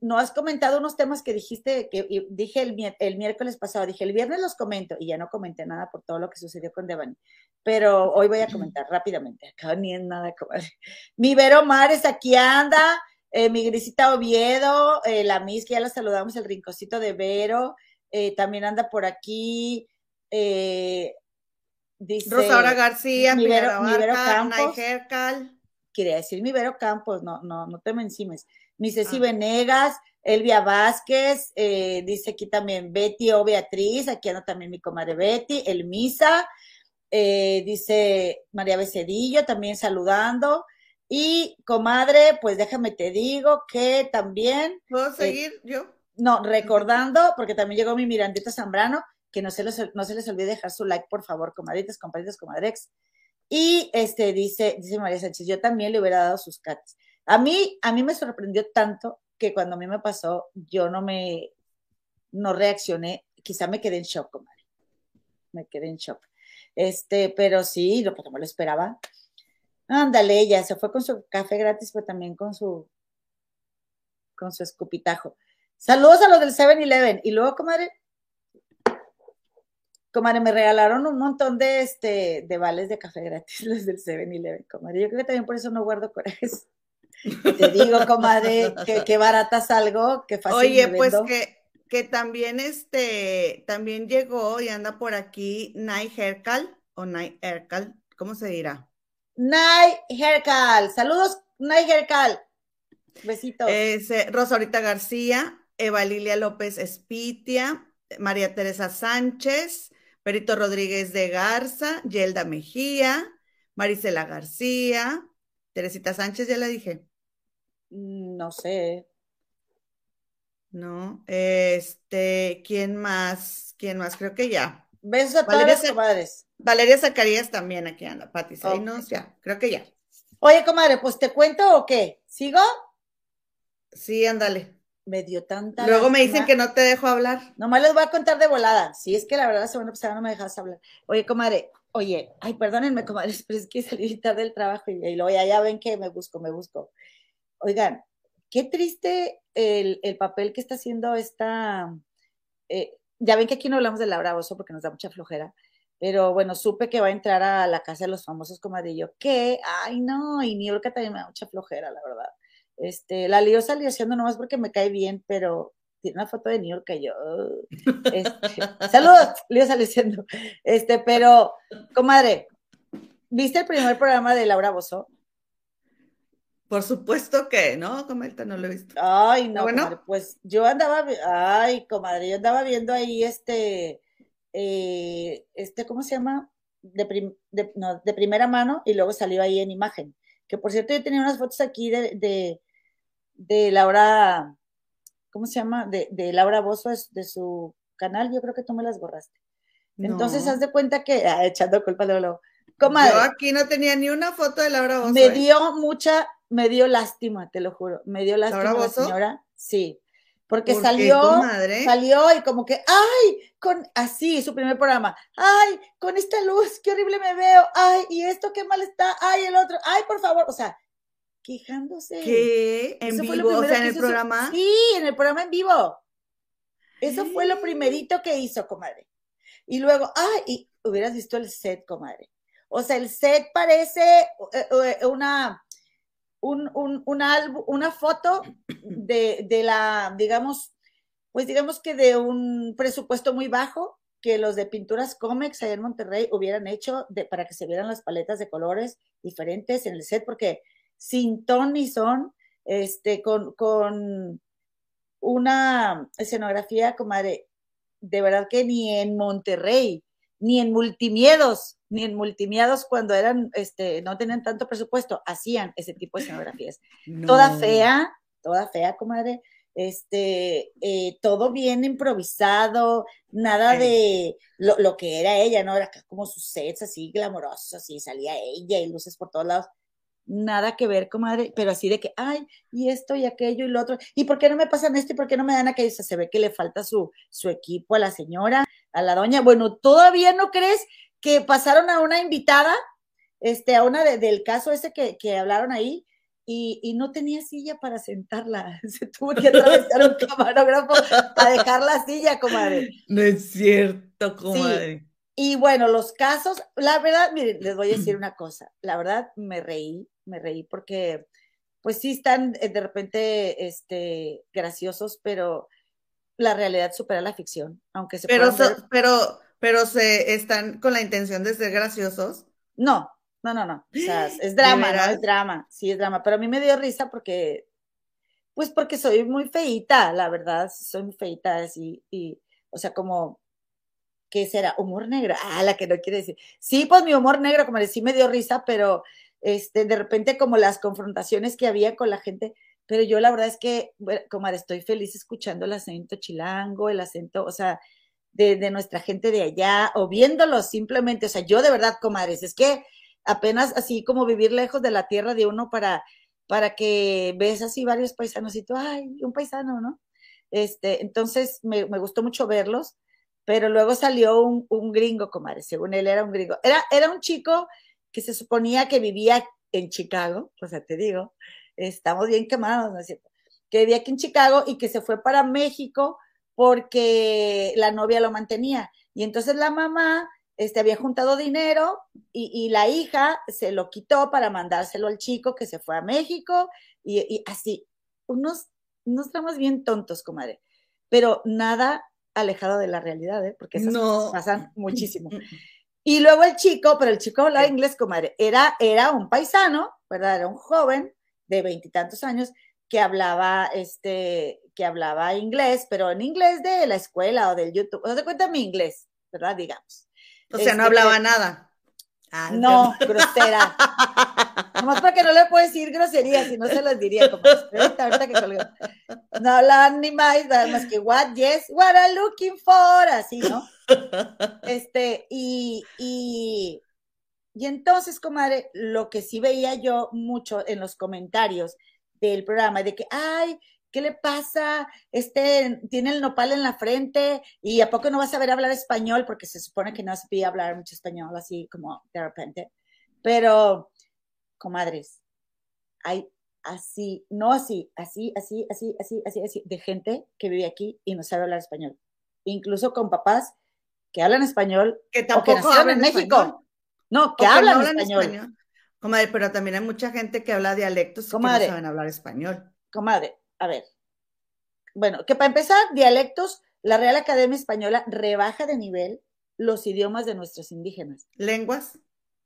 no has comentado unos temas que dijiste, que dije el, miércoles pasado, dije el viernes los comento y ya no comenté nada por todo lo que sucedió con Devani, pero hoy voy a comentar rápidamente, acá ni en nada, Mi Vero Mares aquí anda, eh, mi Grisita Oviedo, eh, la Miss, que ya la saludamos, el rinconcito de Vero, eh, también anda por aquí, dice... Rosaura García, mi Vero, Campos. Quería decir mi Vero Campos, no, no, no te me encimes. Mi Ceci Ah. Venegas, Elvia Vázquez, eh, dice aquí también Betty o Beatriz, aquí anda también mi comadre Betty, El Misa, eh, dice María Becedillo también saludando. Y comadre, pues déjame te digo que también ¿Puedo seguir yo? no, recordando, porque también llegó mi Mirandita Zambrano, que no se, les, no se les olvide dejar su like, por favor, comadritas, compadritas, comadrex. Y este dice, dice María Sánchez, yo también le hubiera dado sus cats. A mí, a mí me sorprendió tanto que cuando a mí me pasó, yo no me, no reaccioné, quizá me quedé en shock, comadre. Me quedé en shock. Este, pero sí, lo, porque no lo esperaba. Ándale, ella se fue con su café gratis, pero también con su, con su escupitajo. Saludos a los del 7-Eleven. Y luego, comadre, comadre, me regalaron un montón de, este, de vales de café gratis, los del 7-Eleven, comadre. Yo creo que también por eso no guardo corajes. Te digo, comadre, que, que barata salgo, que fácil Oye, me pues que, que también este, también llegó y anda por aquí Nay Hercal o Nay Hercal, ¿cómo se dirá? Nay Hercal. Saludos, Nay Hercal. Besitos. Es, eh, Rosaurita García, Eva Lilia López Espitia, María Teresa Sánchez, Perito Rodríguez de Garza, Yelda Mejía, Marisela García, Teresita Sánchez, ya la dije, no sé. ¿no? Este, ¿quién más? ¿Quién más? Creo que ya. Besos a todas Valeria Se- comadres. Valeria Zacarías también aquí anda, Pati. Ahí Ok. nos, ya, creo que ya. Oye, comadre, pues te cuento o qué? ¿Sigo? Sí, ándale. Me dio tanta. Luego me dicen que no te dejo hablar. Nomás les voy a contar de volada. Si es que la verdad la semana pasada no me dejas hablar. Oye, comadre, oye, ay, perdónenme, comadres, pero es que salí tarde del trabajo y, y luego ya, ya ven que me busco, me busco. Oigan, qué triste el, el papel que está haciendo esta. eh, ya ven que aquí no hablamos de Laura Bozo porque nos da mucha flojera, pero bueno, supe que va a entrar a la casa de los famosos comadrillo. ¿Qué? Ay, no, y New York también me da mucha flojera, la verdad. Este, la lío salió haciendo nomás porque me cae bien, pero tiene una foto de New York que yo. Este, saludos, lío salió haciendo. Este, pero, comadre, ¿viste el primer programa de Laura Bozo? Por supuesto que no, Comelta, no lo he visto. Ay, no, bueno? comadre, pues yo andaba, ay, comadre, yo andaba viendo ahí este, eh, este, ¿cómo se llama? De, prim- de- no, de primera mano y luego salió ahí en imagen. Que por cierto, yo tenía unas fotos aquí de, de, de Laura, ¿cómo se llama? De, de Laura Bozo, de su canal, yo creo que tú me las borraste. Entonces, No. haz de cuenta que, ah, echando culpa luego. Comadre, Yo aquí no tenía ni una foto de Laura Bozo. me ¿eh? dio mucha, me dio lástima, te lo juro. Me dio lástima ¿Laura la señora. Sí. Porque ¿Por qué, salió, salió y como que, ay, con, así, su primer programa, ay, con esta luz, qué horrible me veo, ay, y esto qué mal está, ay, el otro, ay, por favor, o sea, quejándose. ¿Qué? ¿En Eso vivo? O primero sea, en el hizo programa. Sí, en el programa en vivo. Eso fue lo primerito que hizo, comadre. Y luego, ay, y hubieras visto el set, comadre. O sea, el set parece eh, eh, una, un, una foto de, de la, digamos, pues digamos que de un presupuesto muy bajo que los de pinturas cómics allá en Monterrey hubieran hecho de, para que se vieran las paletas de colores diferentes en el set, porque sin ton ni son, este, con, con una escenografía, comadre, de verdad que ni en Monterrey, ni en Multimiedos, ni en Multimiedos cuando eran, este, no tenían tanto presupuesto, hacían ese tipo de escenografías. Toda fea, toda fea, comadre. Este, eh, todo bien improvisado, nada de lo, lo que era ella, ¿no? Era como sus sets así glamorosos, así salía ella y luces por todos lados. Nada que ver, comadre, pero así de que, ay, y esto y aquello y lo otro, ¿y por qué no me pasan esto y por qué no me dan aquello? O sea, se ve que le falta su, su equipo a la señora, a la doña. Bueno, ¿todavía no crees que pasaron a una invitada, este, a una de- del caso ese que, que hablaron ahí? Y, y no tenía silla para sentarla. Se tuvo que atravesar un camarógrafo a dejar la silla, comadre. No es cierto, comadre. Y bueno, los casos, la verdad, miren, les voy a decir una cosa, la verdad me reí, me reí porque pues sí están eh, de repente este, graciosos, pero la realidad supera la ficción, aunque se Pero, ver- pero, pero se están con la intención de ser graciosos. No, no, no, no, o sea, es drama, ¿no? Es drama, sí es drama, pero a mí me dio risa porque Pues porque soy muy feita, la verdad, soy muy feita, así, y, o sea, como, ¿qué será? Humor negro, ah, la que no quiere decir. Sí, pues mi humor negro, como decía, me dio risa, pero este, de repente como las confrontaciones que había con la gente, pero yo la verdad es que, como estoy feliz escuchando el acento chilango, el acento, o sea, de, nuestra gente de allá, o viéndolo simplemente, o sea, yo de verdad, comadres, es que apenas así como vivir lejos de la tierra de uno para para que ves así varios paisanos y tú, ay, un paisano, ¿no? Este, entonces me, gustó mucho verlos, pero luego salió un, un, gringo, comadre, según él era un gringo. Era, era un chico que se suponía que vivía en Chicago, o sea, te digo, estamos bien quemados, ¿no es cierto? Que vivía aquí en Chicago y que se fue para México porque la novia lo mantenía. Y entonces la mamá este, había juntado dinero y, la hija se lo quitó para mandárselo al chico que se fue a México y, así, unos, unos dramas bien tontos, comadre, pero nada alejado de la realidad, ¿eh? porque esas no. pasan muchísimo. Y luego el chico, pero el chico hablaba inglés, comadre, era, era un paisano, ¿verdad? Era un joven de veintitantos años que hablaba, este, que hablaba inglés, pero en inglés de la escuela o del YouTube. O sea, cuenta mi inglés, ¿verdad? Digamos. O sea, no este, hablaba nada. Ah, no, grosera. Nomás porque no le puedo decir grosería, si no se las diría como ahorita, que colgó. No hablaban ni más, nada más que what, yes, what are looking for, así, ¿no? Este, y, y, y entonces, comadre, lo que sí veía yo mucho en los comentarios del programa, de que, ay, ¿qué le pasa? Este tiene el nopal en la frente y a poco no vas a saber hablar español porque se supone que no se pide hablar mucho español así como de repente. Pero, comadres, hay así, no así, así, así, así, así, así, así, de gente que vive aquí y no sabe hablar español. Incluso con papás que hablan español que tampoco hablan en México. No, que hablan, español. Comadre, pero también hay mucha gente que habla dialectos comadre, que no saben hablar español. Comadre, a ver, bueno, que para empezar, dialectos, la Real Academia Española rebaja de nivel los idiomas de nuestros indígenas. ¿Lenguas?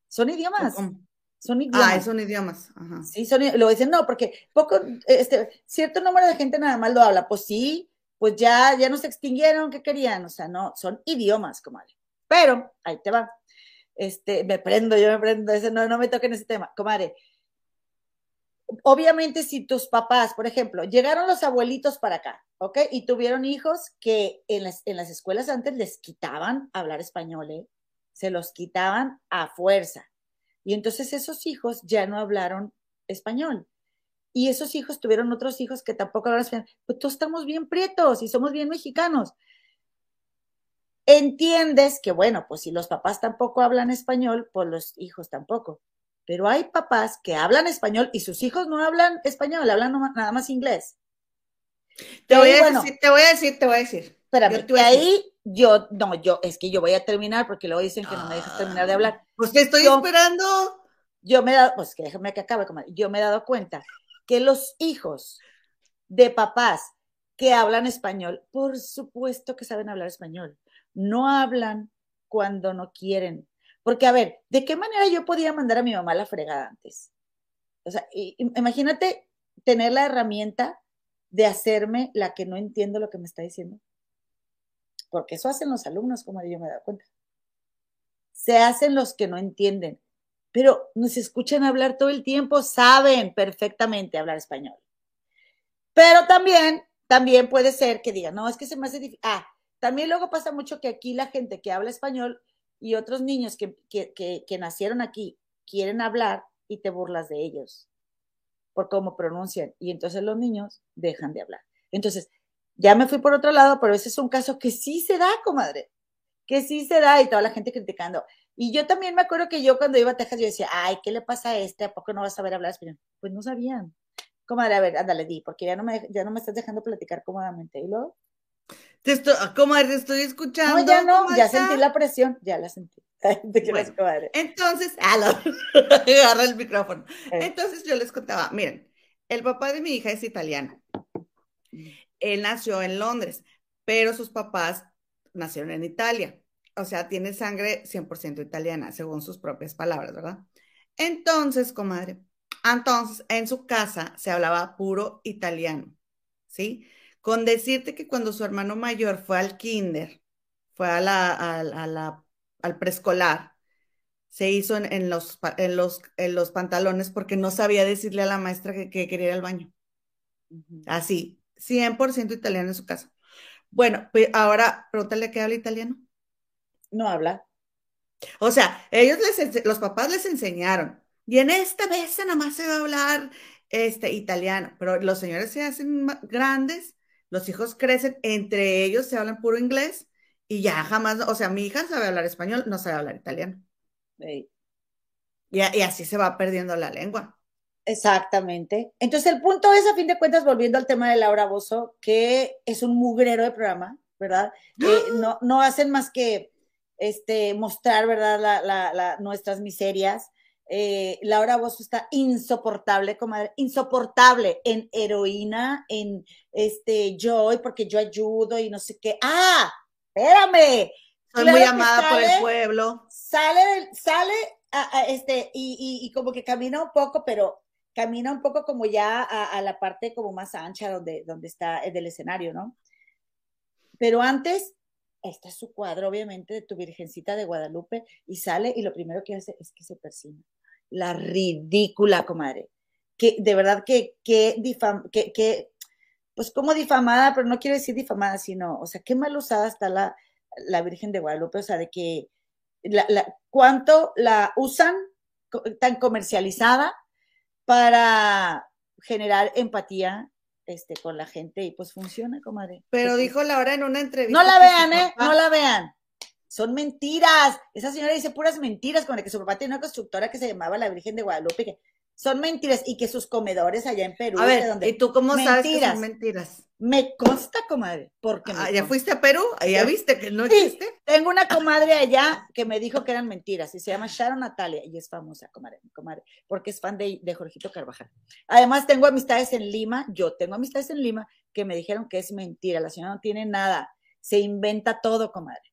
Son idiomas. Son ah, idiomas. Ah, son idiomas. Sí, son, lo dicen, no, porque poco, este, cierto número de gente nada más lo habla. Pues sí, pues ya, ya no se extinguieron, ¿qué querían? O sea, no, son idiomas, comadre. Pero, ahí te va. Este, me prendo, yo me prendo, no, no me toquen ese tema, comadre obviamente si tus papás, por ejemplo, llegaron los abuelitos para acá, ¿ok? Y tuvieron hijos que en las, en las escuelas antes les quitaban hablar español, ¿eh? Se los quitaban a fuerza. Y entonces esos hijos ya no hablaron español. Y esos hijos tuvieron otros hijos que tampoco hablaron español. Pues todos estamos bien prietos y somos bien mexicanos. Entiendes que, bueno, pues si los papás tampoco hablan español, pues los hijos tampoco pero hay papás que hablan español y sus hijos no hablan español, hablan nada más inglés. Te voy, a decir, te voy a decir, te voy a decir. Espérame, ahí yo, no, yo, es que yo voy a terminar porque luego dicen que no me dejas terminar de hablar. Pues te estoy esperando. Yo me he dado, pues que déjame que acabe, yo me he dado cuenta que los hijos de papás que hablan español, por supuesto que saben hablar español, no hablan cuando no quieren, porque, a ver, ¿de qué manera yo podía mandar a mi mamá la fregada antes? O sea, imagínate tener la herramienta de hacerme la que no entiendo lo que me está diciendo. Porque eso hacen los alumnos, como yo me he dado cuenta. Se hacen los que no entienden, pero nos escuchan hablar todo el tiempo, saben perfectamente hablar español. Pero también, también puede ser que digan, no, es que se me hace difícil. Ah, también luego pasa mucho que aquí la gente que habla español y otros niños que, que, nacieron aquí quieren hablar y te burlas de ellos por cómo pronuncian. Y entonces los niños dejan de hablar. Entonces, ya me fui por otro lado, pero ese es un caso que sí se da, comadre, que sí se da y toda la gente criticando. Y yo también me acuerdo que yo cuando iba a Texas, yo decía, ay, ¿qué le pasa a este? ¿A poco no vas a saber hablar español? Pues no sabían. Comadre, a ver, ándale, di, porque ya no me, ya no me estás dejando platicar cómodamente. Y luego, te estoy, te estoy escuchando. No, ya no, ya sentí la presión, ya la sentí. entonces, agarra el micrófono. Eh. Entonces yo les contaba, miren, el papá de mi hija es italiano. Él nació en Londres, pero sus papás nacieron en Italia. O sea, tiene sangre 100% italiana, según sus propias palabras, ¿verdad? Entonces, comadre, entonces en su casa se hablaba puro italiano. ¿sí? Con decirte que cuando su hermano mayor fue al kinder, fue a la, a, a la, al preescolar, se hizo en, en, los, en, los, en los pantalones porque no sabía decirle a la maestra que, que quería ir al baño. Así, 100% italiano en su casa. Bueno, pues ahora pregúntale qué habla italiano. No habla. O sea, ellos les, los papás les enseñaron. Y en esta vez nada más se va a hablar este, italiano, pero los señores se hacen grandes, los hijos crecen, entre ellos se hablan puro inglés y ya jamás, o sea, mi hija sabe hablar español, no sabe hablar italiano. Sí. Y, y así se va perdiendo la lengua. Exactamente. Entonces, el punto es, a fin de cuentas, volviendo al tema de Laura Bozo, que es un mugrero de programa, ¿verdad? Eh, no, no hacen más que este, mostrar, ¿verdad?, la, la, la, nuestras miserias. Eh, Laura Bozo está insoportable, comadre, insoportable en heroína, en este Joy, porque yo ayudo y no sé qué. ¡Ah! Espérame. Soy muy amada sale, por el pueblo. Sale, sale a, a este, y, y, y, como que camina un poco, pero camina un poco como ya a, a, la parte como más ancha donde, donde está el del escenario, ¿no? Pero antes, este es su cuadro, obviamente, de tu Virgencita de Guadalupe, y sale y lo primero que hace es que se persina. La ridícula, comadre. Que de verdad que, que, difam, que, que, pues como difamada, pero no quiero decir difamada, sino, o sea, qué mal usada está la, la Virgen de Guadalupe, o sea, de que la, la, cuánto la usan tan comercializada para generar empatía este, con la gente y pues funciona, comadre. Pero dijo Laura en una entrevista. No la vean, ¿eh? No la vean. Son mentiras. Esa señora dice puras mentiras con la que su papá tiene una constructora que se llamaba la Virgen de Guadalupe. Que son mentiras y que sus comedores allá en Perú. A ver, donde, ¿y tú cómo mentiras. sabes que son mentiras? Me consta, comadre, porque ah, ¿Ya fuiste a Perú? ¿Ya viste que no sí, existe? Tengo una comadre allá que me dijo que eran mentiras y se llama Sharon Natalia y es famosa, comadre, comadre porque es fan de, de Jorgito Carvajal. Además, tengo amistades en Lima, yo tengo amistades en Lima que me dijeron que es mentira, la señora no tiene nada, se inventa todo, comadre,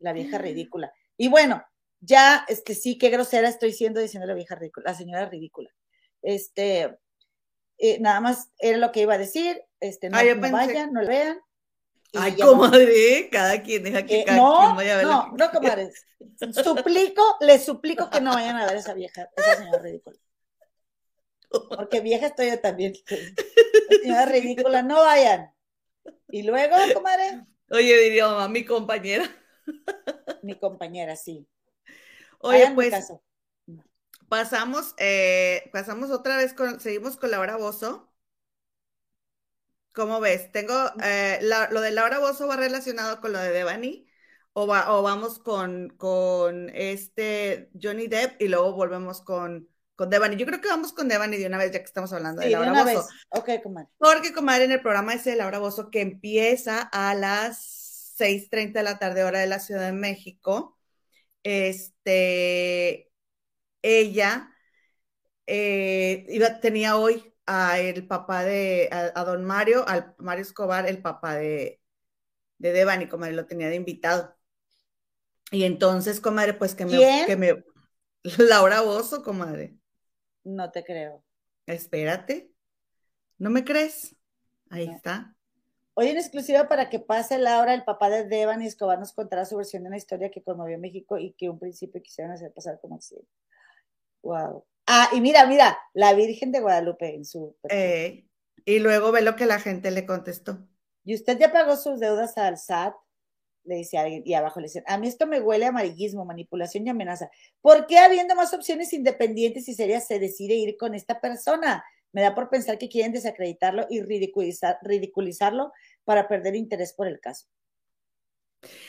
la vieja ridícula. Y bueno, ya, este sí, qué grosera estoy siendo diciendo la vieja ridícula, la señora ridícula. Este, eh, nada más era lo que iba a decir, este, no, ah, no vayan, no lo vean. Ay, comadre, cada quien deja que eh, cada no, quien vaya a ver no, no, comadre. Suplico, les suplico que no vayan a ver esa vieja, esa señora ridícula. Porque vieja estoy yo también. Señora ridícula, no vayan. Y luego, comadre. Oye, diría mamá, mi compañera. Mi compañera, sí. Oye, Hagan pues. Caso. Pasamos, eh, pasamos otra vez con, seguimos con Laura Bozo. ¿Cómo ves? Tengo, eh, la, lo de Laura Bozo va relacionado con lo de Devani o, va, o vamos con, con este Johnny Depp y luego volvemos con, con Devani. Yo creo que vamos con Devani de una vez, ya que estamos hablando sí, de Laura de Bozo. Vez. Ok, comadre. Porque, comadre, en el programa ese de Laura Bozo que empieza a las 6:30 de la tarde, hora de la Ciudad de México, este ella eh, iba, tenía hoy a el papá de, a, a, don Mario, al Mario Escobar, el papá de, de Devani, comadre, lo tenía de invitado. Y entonces, comadre, pues que me, ¿Quién? que me, Laura Bozo, comadre. No te creo. Espérate. ¿No me crees? Ahí no. está. Hoy en exclusiva para que pase Laura, el papá de Devani Escobar nos contará su versión de una historia que conmovió a México y que un principio quisieron hacer pasar como accidente. Wow. Ah, y mira, mira, la Virgen de Guadalupe en su. Eh, y luego ve lo que la gente le contestó. ¿Y usted ya pagó sus deudas al SAT? Le dice alguien, y abajo le dicen, a mí esto me huele a amarillismo, manipulación y amenaza. ¿Por qué habiendo más opciones independientes y serias se decide ir con esta persona? Me da por pensar que quieren desacreditarlo y ridiculizar, ridiculizarlo para perder interés por el caso.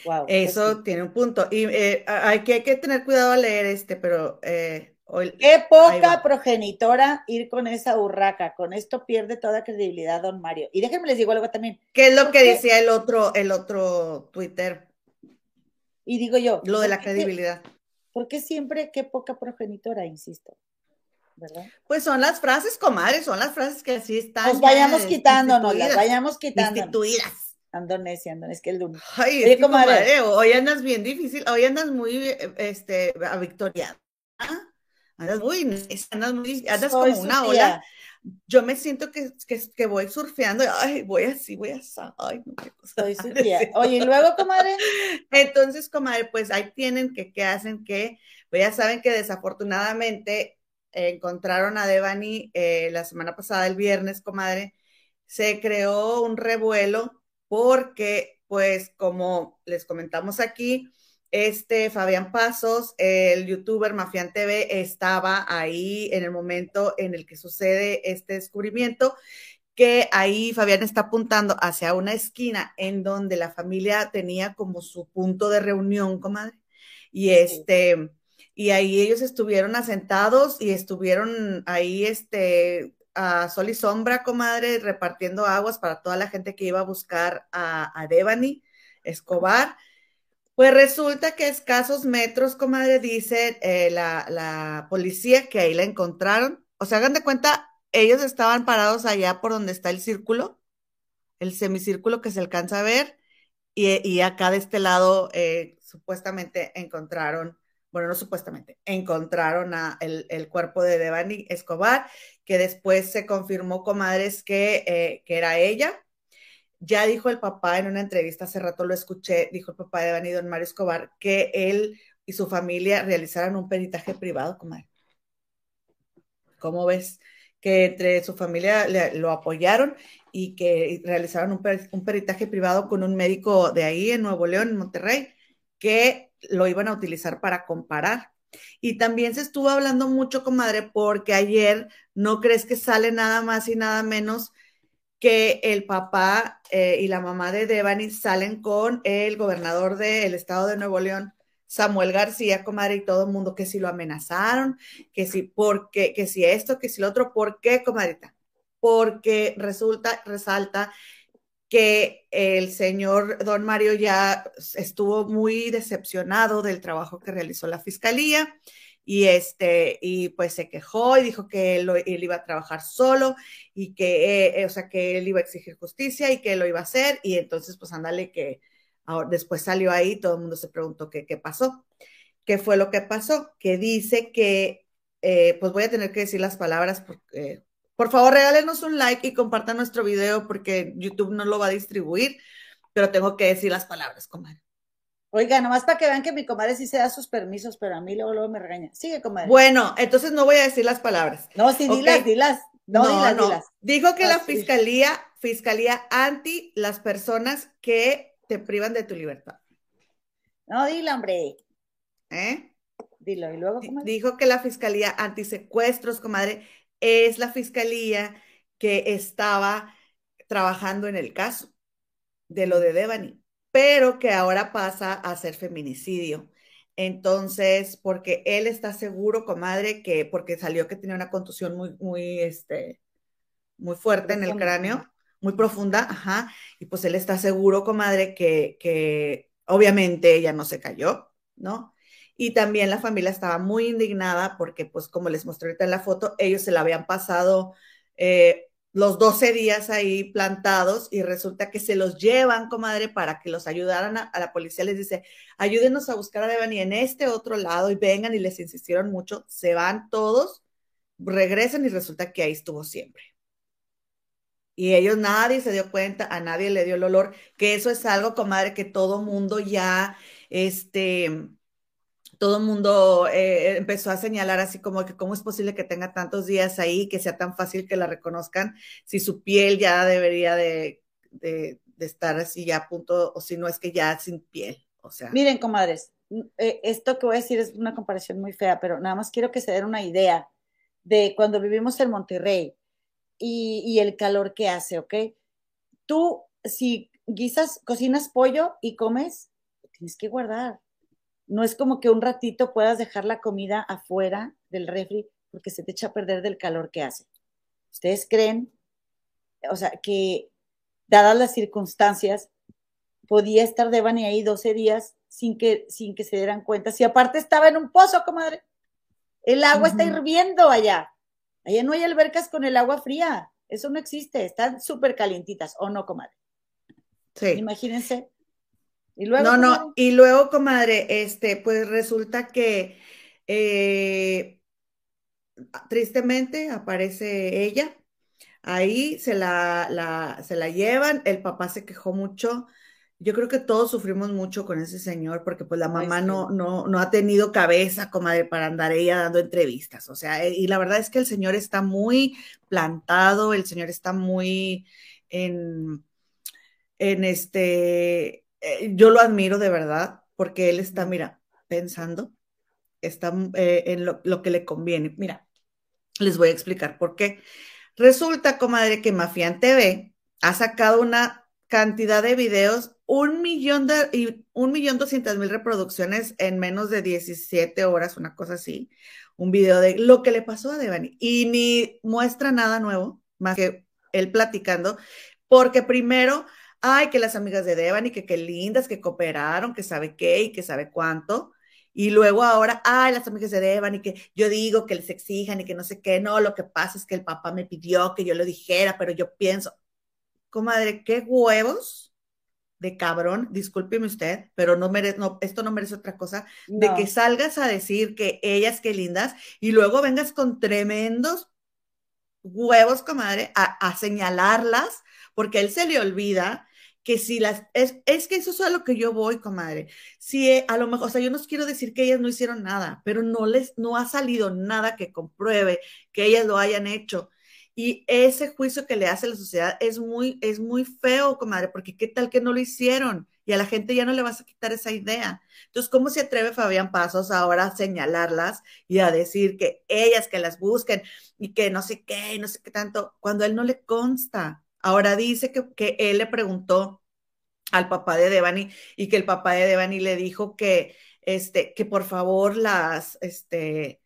Wow, Eso tiene un punto. Y eh, hay, que, hay que tener cuidado al leer este, pero eh, Qué poca progenitora ir con esa urraca. Con esto pierde toda credibilidad, don Mario. Y déjenme les digo algo también. ¿Qué es lo que decía el otro, el otro Twitter? Y digo yo. Lo de la credibilidad. ¿Por qué siempre qué poca progenitora, insisto? ¿Verdad? Pues son las frases, comadres, son las frases que así están. Nos vayamos quitándonos, las vayamos quitando. Instituidas. Ando necia, ando, es que el lunes. Ay, Oye, que, comadre, comadre, hoy andas bien difícil, hoy andas muy, este, a victoriada. Andas muy, andas, muy, andas como una ola, yo me siento que, que, voy surfeando, ay, voy así, voy así, ay, no, qué cosa. Oye, y luego, comadre. Entonces, comadre, pues ahí tienen que, ¿qué hacen? Que, pues ya saben que desafortunadamente encontraron a Devani eh, la semana pasada, el viernes, comadre, se creó un revuelo porque, pues, como les comentamos aquí, este Fabián Pasos, el youtuber Mafián TV, estaba ahí en el momento en el que sucede este descubrimiento, que ahí Fabián está apuntando hacia una esquina en donde la familia tenía como su punto de reunión, comadre. Y este, y ahí ellos estuvieron asentados y estuvieron ahí, este, a sol y sombra, comadre, repartiendo aguas para toda la gente que iba a buscar a, a Devani Escobar. Pues resulta que escasos metros, comadre, dice eh, la, policía que ahí la encontraron. O sea, hagan de cuenta, ellos estaban parados allá por donde está el círculo, el semicírculo que se alcanza a ver, y, acá de este lado eh, supuestamente encontraron, bueno, no supuestamente, encontraron el, cuerpo de Devani Escobar, que después se confirmó, comadres, que, eh, que era ella ya dijo el papá en una entrevista, hace rato lo escuché, dijo el papá de Don Mario Escobar, que él y su familia realizaran un peritaje privado, comadre. ¿Cómo ves? Que entre su familia lo apoyaron y que realizaron un, peritaje privado con un médico de ahí en Nuevo León, en Monterrey, que lo iban a utilizar para comparar. Y también se estuvo hablando mucho, comadre, porque ayer no crees que sale nada más y nada menos que el papá eh, y la mamá de Devani salen con el gobernador del estado de Nuevo León, Samuel García, comadre, y todo el mundo, que si lo amenazaron, que si, porque, que si esto, que si lo otro, ¿por qué, comadrita? Porque resulta, resalta que el señor don Mario ya estuvo muy decepcionado del trabajo que realizó la fiscalía y este, y pues se quejó y dijo que él, iba a trabajar solo y que, eh, o sea, que él iba a exigir justicia y que lo iba a hacer, y entonces, pues ándale que ahora, después salió ahí, todo el mundo se preguntó qué, qué pasó. ¿Qué fue lo que pasó? Que dice que, eh, pues voy a tener que decir las palabras porque, por favor, regálenos un like y compartan nuestro video porque YouTube no lo va a distribuir, pero tengo que decir las palabras, comadre. Oiga, nomás para que vean que mi comadre sí se da sus permisos, pero a mí luego, luego me regaña. Sigue, comadre. Bueno, entonces no voy a decir las palabras. No, sí, dilas, dilas. No, dilas, dilas. Dijo que la fiscalía, fiscalía anti las personas que te privan de tu libertad. No, dilo, hombre. ¿Eh? Dilo, y luego, comadre. Dijo que la fiscalía anti secuestros, comadre, es la fiscalía que estaba trabajando en el caso de lo de Devani pero que ahora pasa a ser feminicidio. Entonces, porque él está seguro, comadre, que porque salió que tenía una contusión muy, muy, este, muy fuerte en el cráneo, muy profunda, ajá, y pues él está seguro, comadre, que, que obviamente ella no se cayó, ¿no? Y también la familia estaba muy indignada porque, pues, como les mostré ahorita en la foto, ellos se la habían pasado eh, los 12 días ahí plantados y resulta que se los llevan, comadre, para que los ayudaran a, la policía. Les dice, ayúdenos a buscar a Devani en este otro lado y vengan y les insistieron mucho. Se van todos, regresan y resulta que ahí estuvo siempre. Y ellos, nadie se dio cuenta, a nadie le dio el olor, que eso es algo, comadre, que todo mundo ya, este, todo el mundo eh, empezó a señalar así como que cómo es posible que tenga tantos días ahí, que sea tan fácil que la reconozcan, si su piel ya debería de, estar así ya a punto, o si no es que ya sin piel. O sea. Miren, comadres, eh, esto que voy a decir es una comparación muy fea, pero nada más quiero que se den una idea de cuando vivimos en Monterrey y, y el calor que hace, ¿ok? Tú, si guisas, cocinas pollo y comes, tienes que guardar no es como que un ratito puedas dejar la comida afuera del refri porque se te echa a perder del calor que hace. ¿Ustedes creen, o sea, que dadas las circunstancias, podía estar Devani ahí 12 días sin que, sin que se dieran cuenta? Si aparte estaba en un pozo, comadre. El agua está hirviendo allá. Allá no hay albercas con el agua fría. Eso no existe. Están súper calientitas, ¿o no, comadre? Sí. Imagínense no, no, y luego, comadre, este, pues resulta que eh, tristemente aparece ella ahí se la, la, se la llevan, el papá se quejó mucho. Yo creo que todos sufrimos mucho con ese señor porque pues la mamá no, no, no ha tenido cabeza, comadre, para andar ella dando entrevistas. O sea, y la verdad es que el señor está muy plantado, el señor está muy en, en este, eh, yo lo admiro de verdad porque él está, mira, pensando, está eh, en lo, lo, que le conviene. Mira, les voy a explicar por qué. Resulta, comadre, que Mafián TV ha sacado una cantidad de videos, un millón de, y un millón doscientas mil reproducciones en menos de 17 horas, una cosa así, un video de lo que le pasó a Devani y ni muestra nada nuevo, más que él platicando, porque primero, ay, que las amigas de Devani, que qué lindas, que cooperaron, que sabe qué y que sabe cuánto, y luego ahora, ay, las amigas de Devan y que yo digo que les exijan y que no sé qué, no, lo que pasa es que el papá me pidió que yo lo dijera, pero yo pienso, comadre, qué huevos de cabrón, discúlpeme usted, pero no merece, no, esto no merece otra cosa, no. de que salgas a decir que ellas qué lindas y luego vengas con tremendos huevos, comadre, a, a señalarlas, porque él se le olvida que si las, es, es, que eso es a lo que yo voy, comadre. Si eh, a lo mejor, o sea, yo no quiero decir que ellas no hicieron nada, pero no les, no ha salido nada que compruebe que ellas lo hayan hecho. Y ese juicio que le hace la sociedad es muy, es muy feo, comadre, porque qué tal que no lo hicieron y a la gente ya no le vas a quitar esa idea. Entonces, ¿cómo se atreve Fabián Pasos ahora a señalarlas y a decir que ellas que las busquen y que no sé qué, no sé qué tanto, cuando a él no le consta? Ahora dice que, que, él le preguntó al papá de Devani y que el papá de Devani le dijo que, este, que por favor las, este,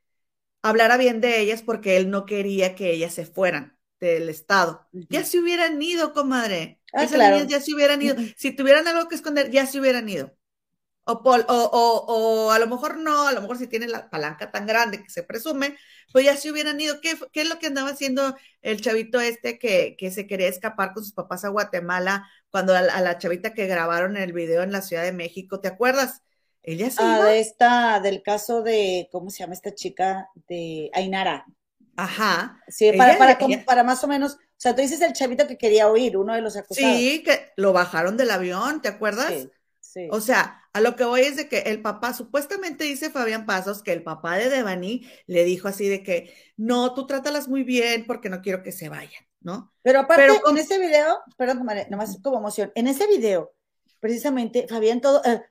hablara bien de ellas porque él no quería que ellas se fueran del estado. Uh -huh. Ya se hubieran ido, comadre. Ah, Esas claro. niñas ya se hubieran ido. Uh -huh. Si tuvieran algo que esconder, ya se hubieran ido. O, Paul, o, o, o, a lo mejor no, a lo mejor si tiene la palanca tan grande que se presume, pues ya se hubieran ido. ¿Qué, qué es lo que andaba haciendo el chavito este que, que, se quería escapar con sus papás a Guatemala cuando a, a, la chavita que grabaron el video en la Ciudad de México? ¿Te acuerdas? Ella se ah, iba. de esta, del caso de, ¿cómo se llama esta chica? De Ainara. Ajá. Sí, para, ella, para, ella... para más o menos, o sea, tú dices el chavito que quería oír, uno de los acusados. Sí, que lo bajaron del avión, ¿te acuerdas? Sí. Sí. O sea, a lo que voy es de que el papá, supuestamente dice Fabián Pasos que el papá de Devani le dijo así de que no, tú trátalas muy bien porque no quiero que se vayan, ¿no? Pero aparte, Pero con... en ese video, perdón, nomás como emoción, en ese video, precisamente, Fabián todo, eh,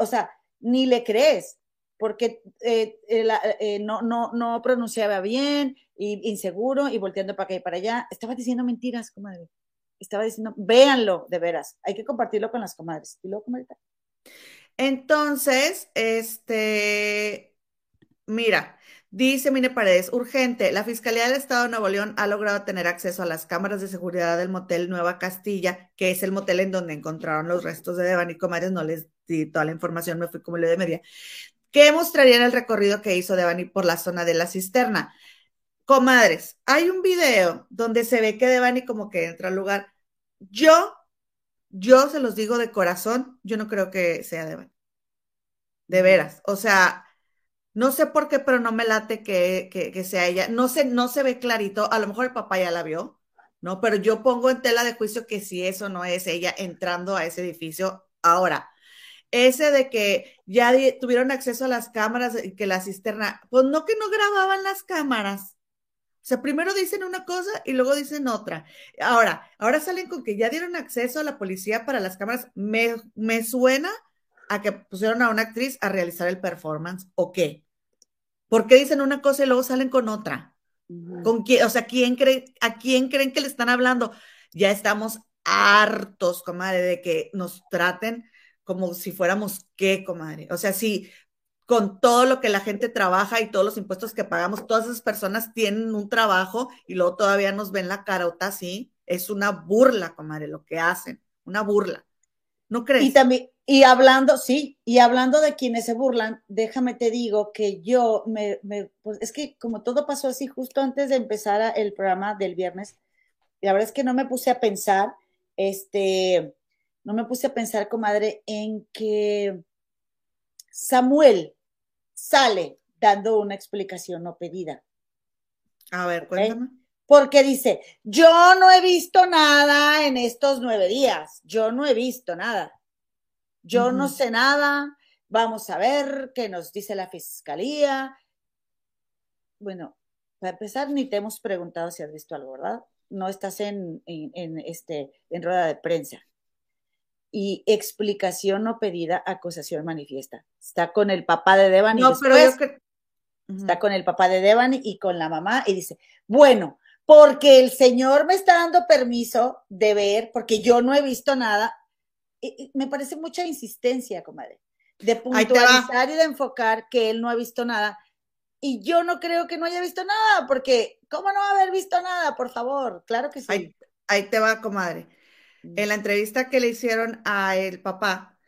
o sea, ni le crees, porque eh, eh, no, no, no pronunciaba bien, y, inseguro, y volteando para acá y para allá, estaba diciendo mentiras, comadre estaba diciendo, véanlo, de veras, hay que compartirlo con las comadres. Y luego, comadre. Entonces, este, mira, dice Mine Paredes, urgente, la Fiscalía del Estado de Nuevo León ha logrado tener acceso a las cámaras de seguridad del motel Nueva Castilla, que es el motel en donde encontraron los restos de Devani Comadres, no les di toda la información, me fui como le de media, que mostrarían el recorrido que hizo Devani por la zona de la cisterna. Comadres, hay un video donde se ve que Devani como que entra al lugar. Yo, yo se los digo de corazón, yo no creo que sea. De veras. O sea, no sé por qué, pero no me late que, que, que, sea ella. No se, no se ve clarito. A lo mejor el papá ya la vio, ¿no? Pero yo pongo en tela de juicio que si eso no es ella entrando a ese edificio ahora. Ese de que ya tuvieron acceso a las cámaras, que la cisterna, pues no que no grababan las cámaras. O sea, primero dicen una cosa y luego dicen otra. Ahora, ahora salen con que ya dieron acceso a la policía para las cámaras. Me, me suena a que pusieron a una actriz a realizar el performance o qué. ¿Por qué dicen una cosa y luego salen con otra? ¿Con quién? O sea, ¿quién cree, ¿a quién creen que le están hablando? Ya estamos hartos, comadre, de que nos traten como si fuéramos qué, comadre. O sea, si con todo lo que la gente trabaja y todos los impuestos que pagamos, todas esas personas tienen un trabajo y luego todavía nos ven la carota así. Es una burla, comadre, lo que hacen, una burla. ¿No crees? Y también, y hablando, sí, y hablando de quienes se burlan, déjame te digo que yo me, me pues es que como todo pasó así justo antes de empezar el programa del viernes, la verdad es que no me puse a pensar, este, no me puse a pensar, comadre, en que Samuel sale dando una explicación no pedida. A ver, cuéntame. ¿Okay? porque dice, yo no he visto nada en estos nueve días, yo no he visto nada, yo no sé nada, vamos a ver qué nos dice la fiscalía. Bueno, para empezar, ni te hemos preguntado si has visto algo, ¿verdad? No estás en, en, en, este, en rueda de prensa. Y explicación no pedida, acusación manifiesta. Está con el papá de Devani. No, pero después, yo creo. Ujú. está con el papá de Devani y con la mamá y dice, bueno, porque el señor me está dando permiso de ver, porque yo no he visto nada. Y- y me parece mucha insistencia, comadre, de puntualizar y de enfocar que él no ha visto nada. Y yo no creo que no haya visto nada, porque ¿cómo no va a haber visto nada? Por favor, claro que sí. Ahí, ahí te va, comadre. En la entrevista que le hicieron a el papá,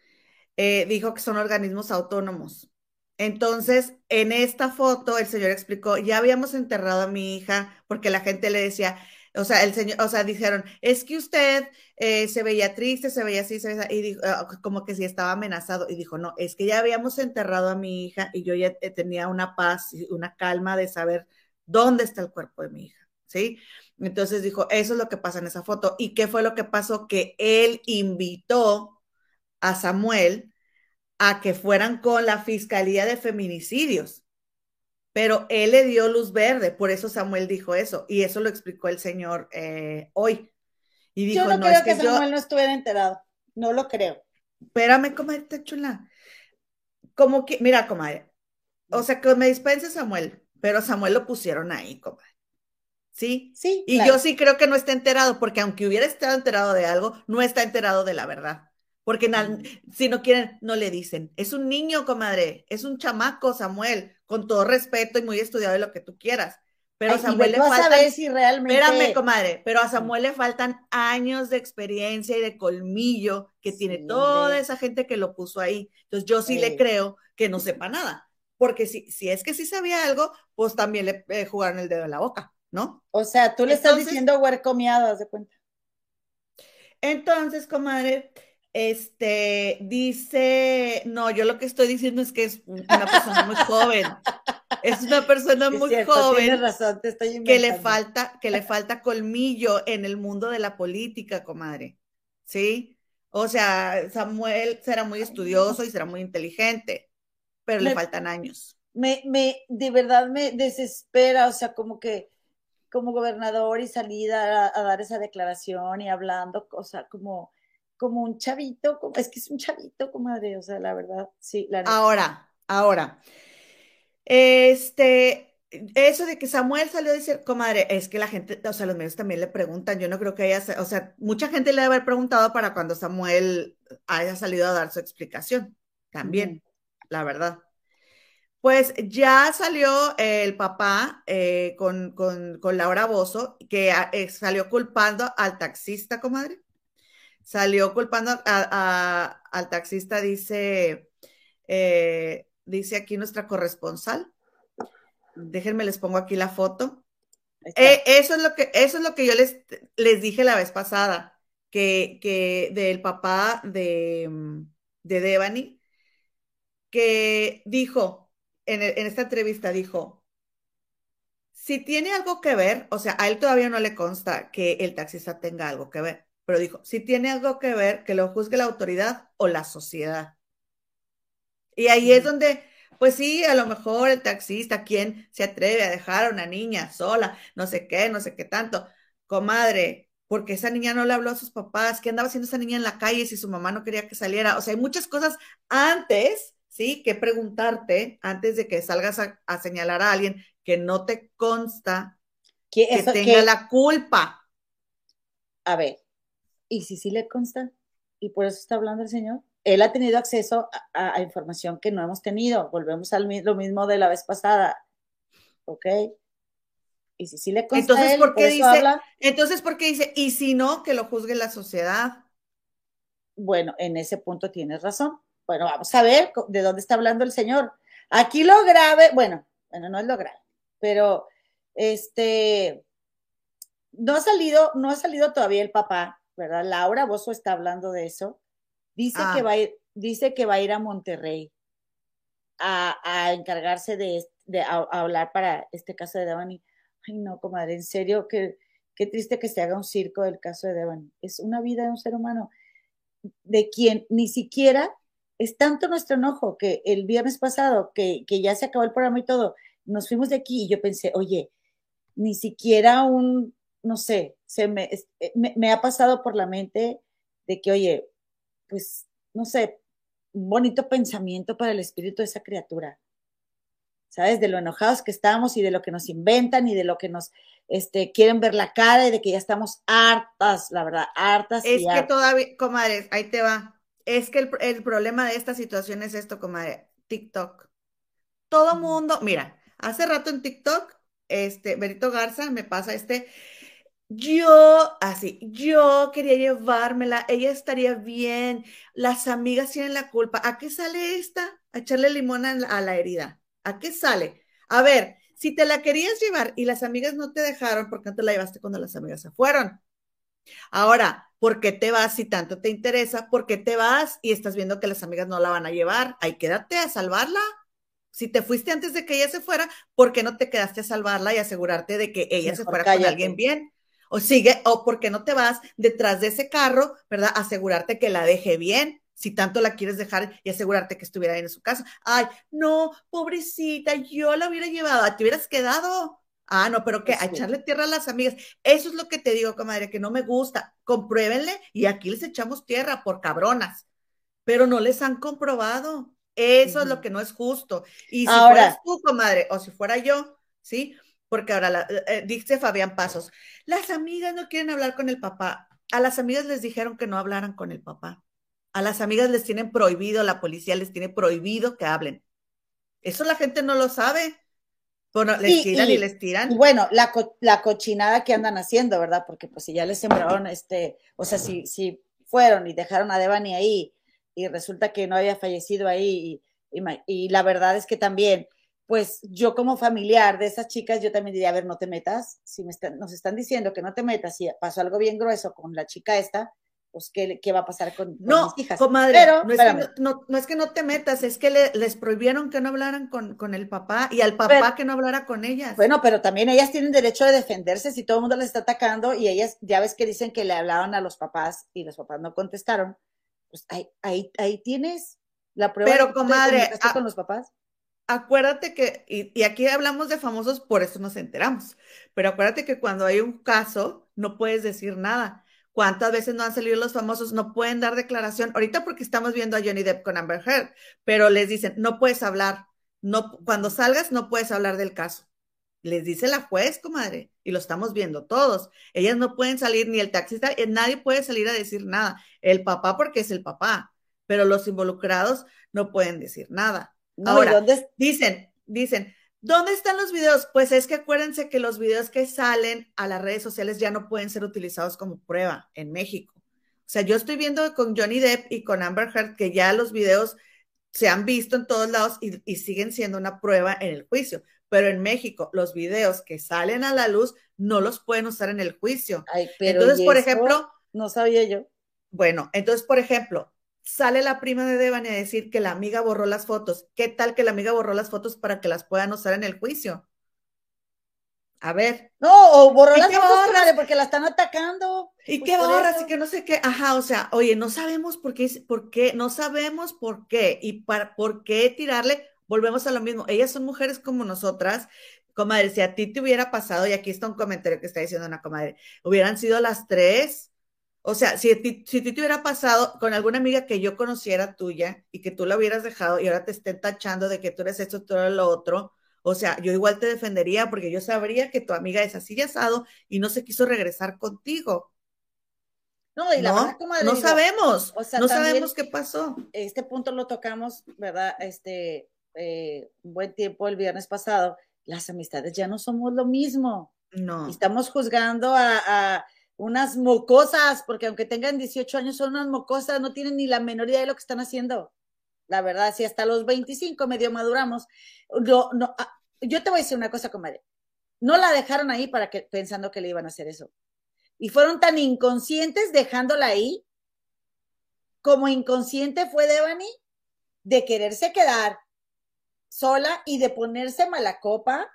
eh, dijo que son organismos autónomos. Entonces, en esta foto, el señor explicó, ya habíamos enterrado a mi hija, porque la gente le decía, o sea, el señor, o sea, dijeron, es que usted eh, se veía triste, se veía así, se veía así", y dijo, ah, como que sí estaba amenazado, y dijo, no, es que ya habíamos enterrado a mi hija y yo ya eh, tenía una paz y una calma de saber dónde está el cuerpo de mi hija, ¿sí? Entonces dijo, eso es lo que pasa en esa foto. ¿Y qué fue lo que pasó? Que él invitó a Samuel a que fueran con la Fiscalía de Feminicidios. Pero él le dio luz verde, por eso Samuel dijo eso. Y eso lo explicó el señor eh, hoy. Y dijo, yo no, no, creo es que, que, yo, Samuel no estuviera enterado. No lo creo. espérame, comadre chula. Como que, mira, comadre, o sea, que me dispense Samuel, pero Samuel lo pusieron ahí, comadre. ¿Sí? Sí. Y claro. yo sí creo que no está enterado, porque aunque hubiera estado enterado de algo, no está enterado de la verdad. Porque si no quieren, no le dicen. Es un niño, comadre, es un chamaco, Samuel, con todo respeto y muy estudiado y lo que tú quieras. Pero Ay, a Samuel le a faltan, saber si realmente. espérame, comadre, pero a Samuel le faltan años de experiencia y de colmillo que Sí, tiene toda esa gente que lo puso ahí. Entonces yo sí le creo que no sepa nada. Porque si, si es que sí sabía algo, pues también le eh, jugaron el dedo en la boca, ¿no? O sea, tú le estás diciendo huercomiado, haz de cuenta. Entonces, comadre, este dice, no, yo lo que estoy diciendo es que es una persona muy joven. Es una persona Es muy cierto, joven razón, te estoy que le falta, que le falta colmillo en el mundo de la política, comadre. ¿Sí? O sea, Samuel será muy estudioso y será muy inteligente, pero le faltan años. me, me, de verdad me desespera, o sea, como que como gobernador y salida a, a dar esa declaración y hablando, o sea, como, como un chavito, como- es que es un chavito, comadre, o sea, la verdad, sí, la. Ahora, ahora, este, eso de que Samuel salió a decir, comadre, es que la gente, o sea, los medios también le preguntan, yo no creo que haya, o sea, mucha gente le debe haber preguntado para cuando Samuel haya salido a dar su explicación, también, la verdad. Pues ya salió el papá eh, con, con, con Laura Bozo, que ah, eh, salió culpando al taxista, comadre. Salió culpando a- a- al taxista, dice, eh, dice aquí nuestra corresponsal. Déjenme, les pongo aquí la foto. Eso es lo que, eso es lo que yo les, les dije la vez pasada, que, que del papá de, mm, de Devani, que dijo, en, el- en esta entrevista dijo, si tiene algo que ver, o sea, a él todavía no le consta que el taxista tenga algo que ver, pero dijo, si tiene algo que ver, que lo juzgue la autoridad o la sociedad. Y ahí es donde, pues sí, a lo mejor el taxista, ¿quién se atreve a dejar a una niña sola? No sé qué, no sé qué tanto. Comadre, porque esa niña no le habló a sus papás, ¿qué andaba haciendo esa niña en la calle si su mamá no quería que saliera? O sea, hay muchas cosas antes, ¿sí? Que preguntarte antes de que salgas a, a señalar a alguien que no te consta Que eso- tenga que- la culpa. A ver, ¿y si sí le consta? ¿Y por eso está hablando el señor? Él ha tenido acceso a, a- a información que no hemos tenido. Volvemos al mi- lo mismo de la vez pasada. ¿Ok? Y si sí le consta Entonces, a él, ¿por qué eso dice- habla, Entonces, ¿por qué dice, y si no, que lo juzgue la sociedad? bueno, en ese punto tienes razón. Bueno, vamos a ver de dónde está hablando el señor. Aquí lo grave, bueno, bueno, no es lo grave, pero este, no ha salido, no ha salido todavía el papá, ¿verdad? Laura Bozo está hablando de eso. Dice Ah. que va a ir, dice que va a ir a Monterrey a, a encargarse de, de a- a hablar para este caso de Devani. Ay, no, comadre, en serio, que, qué triste que se haga un circo del caso de Devani. Es una vida de un ser humano de quien ni siquiera es tanto nuestro enojo que el viernes pasado, que, que ya se acabó el programa y todo, nos fuimos de aquí y yo pensé, oye, ni siquiera un, no sé, se me, eh, me, me ha pasado por la mente de que, oye, pues, no sé, un bonito pensamiento para el espíritu de esa criatura. ¿Sabes? De lo enojados que estamos y de lo que nos inventan y de lo que nos este, quieren ver la cara y de que ya estamos hartas, la verdad, hartas. Es y que hartas. todavía, comadre, ahí te va. Es que el, el problema de esta situación es esto, comadre, TikTok. Todo mundo, mira, hace rato en TikTok, este, Berito Garza me pasa este, yo, así, yo quería llevármela, ella estaría bien, las amigas tienen la culpa. ¿A qué sale esta? A echarle limón a la, a la herida. ¿A qué sale? A ver, si te la querías llevar y las amigas no te dejaron, ¿por qué no te la llevaste cuando las amigas se fueron? Ahora, ¿por qué te vas si tanto te interesa? ¿Por qué te vas y estás viendo que las amigas no la van a llevar? Ahí quédate a salvarla. Si te fuiste antes de que ella se fuera, ¿por qué no te quedaste a salvarla y asegurarte de que ella Mejor se fuera cállate. con alguien bien? O sigue, o por qué no te vas detrás de ese carro, ¿verdad? Asegurarte que la deje bien, si tanto la quieres dejar y asegurarte que estuviera bien en su casa. Ay, no, pobrecita, yo la hubiera llevado, te hubieras quedado. Ah, no, pero que a sí. echarle tierra a las amigas. Eso es lo que te digo, comadre, que no me gusta. Compruébenle y aquí les echamos tierra por cabronas, pero no les han comprobado. Eso es lo que no es justo. Y si Ahora- fueras tú, comadre, o si fuera yo, ¿sí? Porque ahora la- eh, dice Fabián Pasos, las amigas no quieren hablar con el papá. A las amigas les dijeron que no hablaran con el papá. A las amigas les tienen prohibido, la policía les tiene prohibido que hablen. Eso la gente no lo sabe. Bueno, les Y- tiran y, y- les tiran. Y bueno, la, co- la cochinada que andan haciendo, ¿verdad? Porque pues si ya les sembraron, este, o sea, si, si fueron y dejaron a Devani ahí y resulta que no había fallecido ahí y, y y la verdad es que también, pues yo como familiar de esas chicas, yo también diría, a ver, no te metas, si me están, nos están diciendo que no te metas, si pasó algo bien grueso con la chica esta, pues ¿qué, qué va a pasar con, con No, mis hijas? comadre, Pero, no, es que no, es que no te metas, es que le- les prohibieron que no hablaran con, con el papá y al papá Pero- que no hablara con ellas. Bueno, pero también ellas tienen derecho de defenderse si todo el mundo les está atacando y ellas, ya ves que dicen que le hablaban a los papás y los papás no contestaron. Pues ahí, ahí, ahí tienes la prueba Pero, de que comadre, ah, con los papás. acuérdate que, y, y aquí hablamos de famosos, por eso nos enteramos, pero acuérdate que cuando hay un caso, no puedes decir nada. ¿Cuántas veces no han salido los famosos? No pueden dar declaración. Ahorita porque estamos viendo a Johnny Depp con Amber Heard, pero les dicen, no puedes hablar. No, cuando salgas, no puedes hablar del caso. Les dice la juez, comadre, y lo estamos viendo todos. Ellas no pueden salir, ni el taxista, eh, nadie puede salir a decir nada. El papá porque es el papá, pero los involucrados no pueden decir nada. No, Ahora, ¿y dónde? Dicen, dicen, ¿dónde están los videos? Pues es que acuérdense que los videos que salen a las redes sociales ya no pueden ser utilizados como prueba en México. O sea, yo estoy viendo con Johnny Depp y con Amber Heard que ya los videos se han visto en todos lados y, y siguen siendo una prueba en el juicio. Pero en México, los videos que salen a la luz no los pueden usar en el juicio. Ay, pero Entonces, ¿y por ejemplo, No sabía yo. bueno, entonces, por ejemplo, sale la prima de Devani a decir que la amiga borró las fotos. ¿Qué tal que la amiga borró las fotos para que las puedan usar en el juicio? A ver, No, o borró ¿Y las fotos, borras? porque la están atacando. ¿y Pues qué borras? eso. Y que no sé qué. Ajá, o sea, oye, no sabemos por qué, por qué, no sabemos por qué. Y para, por qué tirarle, volvemos a lo mismo. Ellas son mujeres como nosotras. Comadre, si a ti te hubiera pasado, y aquí está un comentario que está diciendo una comadre, hubieran sido las tres. O sea, si a ti, si te hubiera pasado con alguna amiga que yo conociera tuya y que tú la hubieras dejado y ahora te estén tachando de que tú eres esto, tú eres lo otro, o sea, yo igual te defendería porque yo sabría que tu amiga es así y asado y no se quiso regresar contigo. No, y la no, verdad, comadre, no digo, sabemos, o sea, no sabemos qué pasó. este punto lo tocamos, ¿verdad? Este, eh, un buen tiempo el viernes pasado. Las amistades ya no somos lo mismo. No. Estamos juzgando a, a unas mocosas, porque aunque tengan 18 años, son unas mocosas, no tienen ni la menor idea de lo que están haciendo. La verdad, si hasta los 25 medio maduramos, no, no, ah, yo te voy a decir una cosa, comadre. No la dejaron ahí para que, pensando que le iban a hacer eso. Y fueron tan inconscientes dejándola ahí, como inconsciente fue Devani de quererse quedar sola y de ponerse mala copa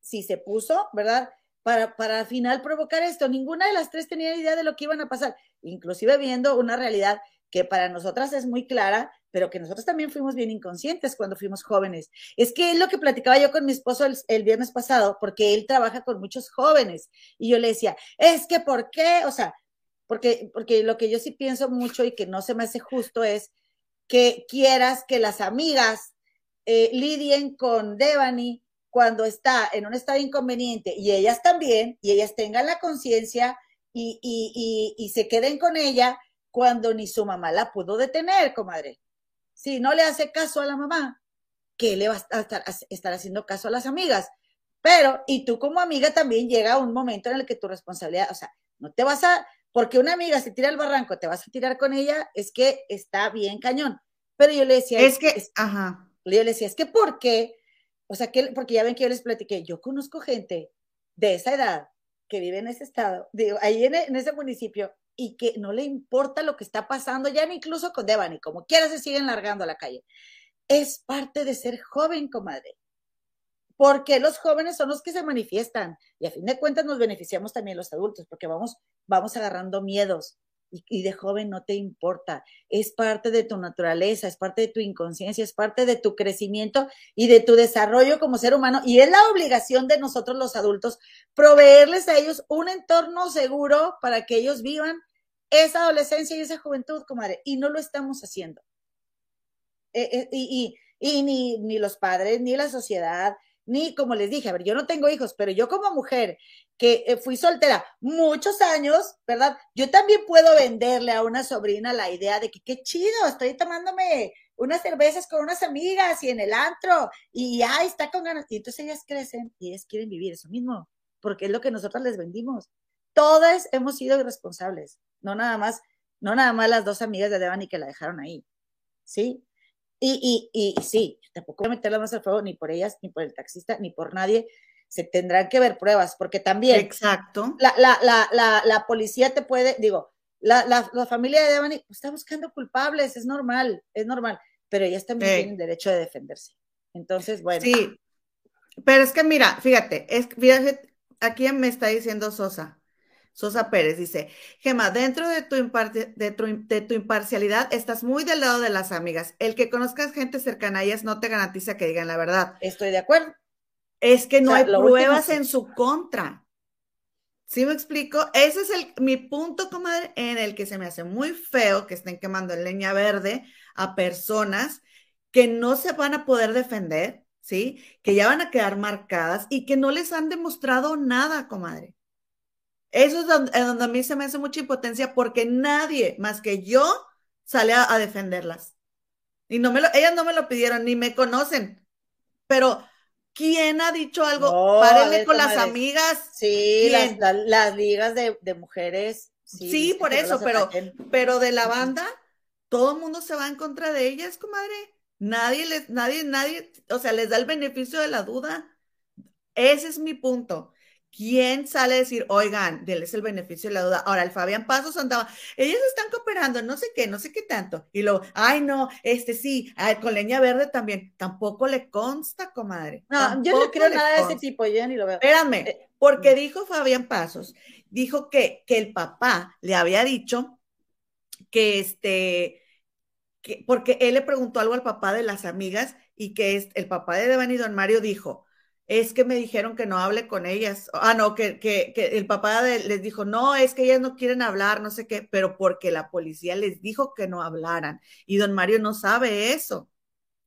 si se puso, ¿verdad? Para, para al final provocar esto. Ninguna de las tres tenía idea de lo que iban a pasar, inclusive viendo una realidad que para nosotras es muy clara, pero que nosotros también fuimos bien inconscientes cuando fuimos jóvenes. Es que es lo que platicaba yo con mi esposo el, el, viernes pasado, porque él trabaja con muchos jóvenes, y yo le decía, es que ¿por qué? O sea, porque, porque lo que yo sí pienso mucho y que no se me hace justo es que quieras que las amigas eh, lidien con Devani cuando está en un estado inconveniente y ellas también, y ellas tengan la conciencia y, y, y, y se queden con ella cuando ni su mamá la pudo detener, comadre si no le hace caso a la mamá, ¿qué le va a estar, a estar haciendo caso a las amigas? Pero, y tú como amiga también llega un momento en el que tu responsabilidad, o sea, no te vas a, porque una amiga se tira al barranco, te vas a tirar con ella, es que está bien cañón. Pero yo le decía, es que, es, ajá. Yo le decía, es que ¿por qué? O sea, que, porque ya ven que yo les platiqué, yo conozco gente de esa edad que vive en ese estado, ahí en, en ese municipio, y que no le importa lo que está pasando, ya incluso con Devani, como quiera se siguen largando a la calle. Es parte de ser joven, comadre. Porque los jóvenes son los que se manifiestan y a fin de cuentas nos beneficiamos también los adultos porque vamos, vamos agarrando miedos y, de joven no te importa. Es parte de tu naturaleza, es parte de tu inconsciencia, es parte de tu crecimiento y de tu desarrollo como ser humano. Y es la obligación de nosotros los adultos proveerles a ellos un entorno seguro para que ellos vivan esa adolescencia y esa juventud, comadre, y no lo estamos haciendo. Eh, eh, y, y, y ni, ni los padres, ni la sociedad, ni como les dije, a ver, yo no tengo hijos, pero yo como mujer que eh, fui soltera muchos años, ¿verdad? Yo también puedo venderle a una sobrina la idea de que qué chido, estoy tomándome unas cervezas con unas amigas y en el antro y ay, está con ganas. Y entonces ellas crecen y ellas quieren vivir eso mismo, porque es lo que nosotros les vendimos. Todas hemos sido irresponsables no nada más, no nada más las dos amigas de Devani que la dejaron ahí, ¿sí? Y, y, y sí, tampoco voy a meterla más al fuego ni por ellas, ni por el taxista, ni por nadie. Se tendrán que ver pruebas, porque también. Exacto. La, la, la, la, la policía te puede, digo, la, la, la familia de Devani está buscando culpables, es normal, es normal, pero ellas también Sí. tienen derecho de defenderse. Entonces, bueno. Sí, pero es que mira, fíjate, es, fíjate, aquí me está diciendo Sosa, Sosa Pérez dice, Gema, dentro de tu, de, tu, de tu imparcialidad estás muy del lado de las amigas. El que conozcas gente cercana a ellas no te garantiza que digan la verdad. Estoy de acuerdo. Es que no O sea, hay pruebas último en su contra. ¿Sí me explico? Ese es el, mi punto, comadre, en el que se me hace muy feo que estén quemando en leña verde a personas que no se van a poder defender, ¿sí? Que ya van a quedar marcadas y que no les han demostrado nada, comadre. Eso es donde, donde a mí se me hace mucha impotencia porque nadie más que yo sale a, a defenderlas. Y no me lo, ellas no me lo pidieron, ni me conocen. Pero, ¿quién ha dicho algo? No, Párenle ver, con las amigas. Sí, las, las ligas de, de mujeres. Sí, por no eso, pero, ataquen. pero de la banda, todo el mundo se va en contra de ellas, comadre. Nadie les, nadie, nadie, o sea, les da el beneficio de la duda. Ese es mi punto. ¿Quién sale a decir, oigan, denles el beneficio de la duda? Ahora, el Fabián Pasos andaba, ellos están cooperando, no sé qué, no sé qué tanto. Y luego, ay, no, este sí, con leña verde también. Tampoco le consta, comadre. No, yo no creo nada de ese tipo, yo ni lo veo. Espérame, Eh, porque dijo Fabián Pasos, dijo que, que el papá le había dicho que este, que, porque él le preguntó algo al papá de las amigas y que es, el papá de Devani Don Mario dijo, es que me dijeron que no hable con ellas. Ah, no, que, que, que el papá de- les dijo, no, es que ellas no quieren hablar, no sé qué, pero porque la policía les dijo que no hablaran. Y don Mario no sabe eso.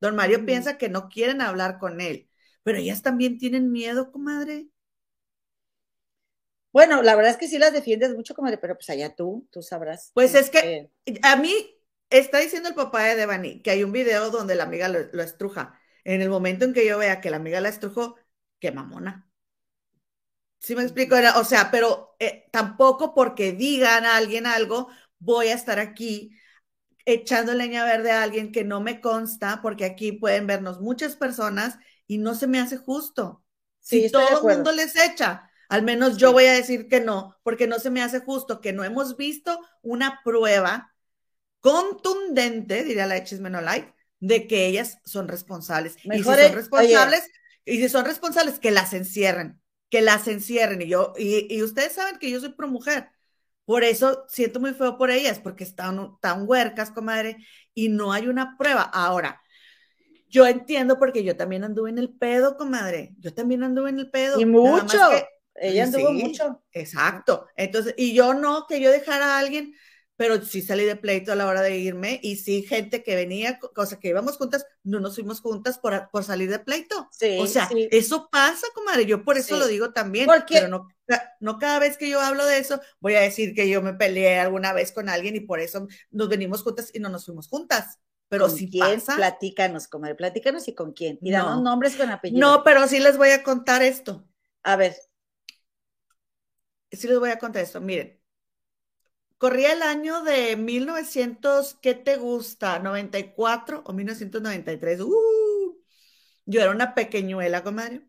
Don Mario Ujú. piensa que no quieren hablar con él, pero ellas también tienen miedo, comadre. Bueno, la verdad es que sí las defiendes mucho, comadre, pero pues allá tú, tú sabrás. Pues es que a mí está diciendo el papá de Devani que hay un video donde la amiga lo, lo estruja. En el momento en que yo vea que la amiga la estrujó, qué mamona. ¿Sí me explico? Era, o sea, pero eh, tampoco porque digan a alguien algo, voy a estar aquí echando leña verde a alguien que no me consta, porque aquí pueden vernos muchas personas y no se me hace justo. Sí, Si todo el mundo les echa, al menos yo Sí. voy a decir que no, porque no se me hace justo, que no hemos visto una prueba contundente, diría la Chismenolite, de que ellas son responsables. y si son es- responsables, Y si son responsables, que las encierren, que las encierren. Y yo, y, y ustedes saben que yo soy pro mujer. Por eso siento muy feo por ellas, porque están tan huercas, comadre, y no hay una prueba. Ahora, yo entiendo porque yo también anduve en el pedo, comadre. Yo también anduve en el pedo. Y mucho. Que, Ella anduvo sí, mucho. Exacto. Entonces, y yo no, que yo dejara a alguien, pero sí salí de pleito a la hora de irme y sí gente que venía, cosa que íbamos juntas, no nos fuimos juntas por, por salir de pleito. Sí, o sea, sí. eso pasa, comadre. Yo por eso sí. lo digo también, porque, pero no, no cada vez que yo hablo de eso voy a decir que yo me peleé alguna vez con alguien y por eso nos venimos juntas y no nos fuimos juntas. Pero ¿Con si quién? pasa. Platícanos, comadre, platícanos y con quién. Y no. nombres con apellido. No, pero sí les voy a contar esto. A ver. Sí les voy a contar esto. Miren, corría el año de 1900, ¿qué te gusta? ¿94 o 1993? Uh, yo era una pequeñuela, comadre.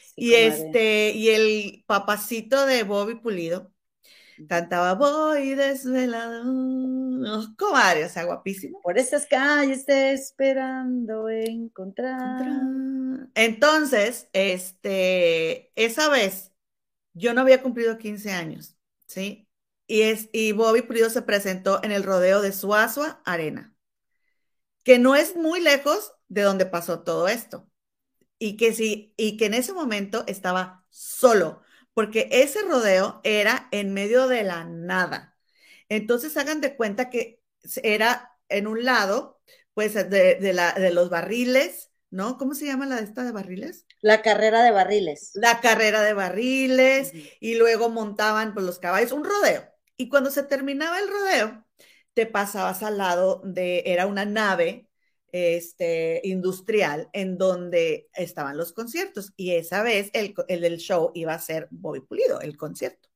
Sí, y comadre. este, y el papacito de Bobby Pulido cantaba Voy desvelado. Oh, comadre, o sea, guapísimo. Por esas calles te esperando encontrar. Entonces, este, esa vez yo no había cumplido 15 años, ¿sí? Y, es, y Bobby Pulido se presentó en el rodeo de Suazua Arena, que no es muy lejos de donde pasó todo esto. Y que sí, y que en ese momento estaba solo, porque ese rodeo era en medio de la nada. Entonces hagan de cuenta que era en un lado, pues de, de, la, de los barriles, ¿no? ¿Cómo se llama la de esta de barriles? La carrera de barriles. La carrera de barriles, uh -huh. y luego montaban pues, los caballos, un rodeo. Y cuando se terminaba el rodeo, te pasabas al lado de, era una nave este, industrial en donde estaban los conciertos. Y esa vez el, el del show iba a ser Bobby Pulido, el concierto.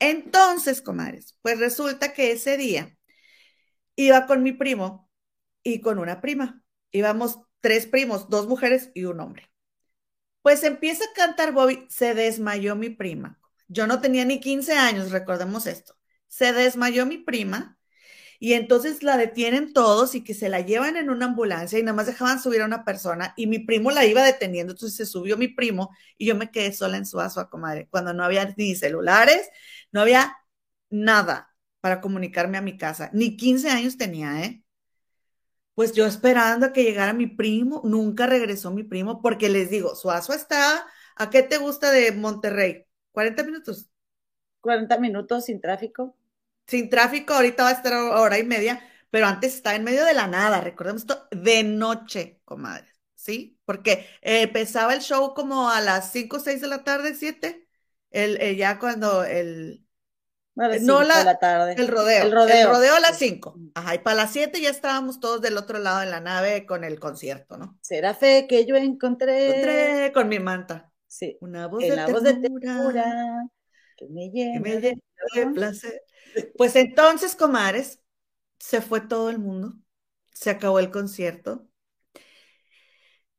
Entonces, comadres, pues resulta que ese día iba con mi primo y con una prima. Íbamos tres primos, dos mujeres y un hombre. Pues empieza a cantar Bobby, se desmayó mi prima. Yo no tenía ni 15 años, recordemos esto. Se desmayó mi prima y entonces la detienen todos y que se la llevan en una ambulancia y nada más dejaban subir a una persona y mi primo la iba deteniendo, entonces se subió mi primo y yo me quedé sola en su asua, comadre, cuando no había ni celulares, no había nada para comunicarme a mi casa, ni 15 años tenía, ¿eh? Pues yo esperando a que llegara mi primo, nunca regresó mi primo, porque les digo, Suazo está, ¿a qué te gusta de Monterrey? ¿40 minutos? 40 minutos sin tráfico. Sin tráfico, ahorita va a estar hora y media, pero antes estaba en medio de la nada, recordemos esto, de noche, comadres, ¿sí? Porque eh, empezaba el show como a las 5 o 6 de la tarde, 7, el, el, ya cuando el, Vale, no la, la, tarde. El rodeo. El rodeo. El rodeo a las 5. Ajá, y para las 7 ya estábamos todos del otro lado de la nave con el concierto, ¿no? Será fe que yo encontré. Encontré con mi manta. Sí. Una voz, en de, la ternura, voz de ternura que me llena, que me llena de placer. Pues entonces, comares, se fue todo el mundo. Se acabó el concierto.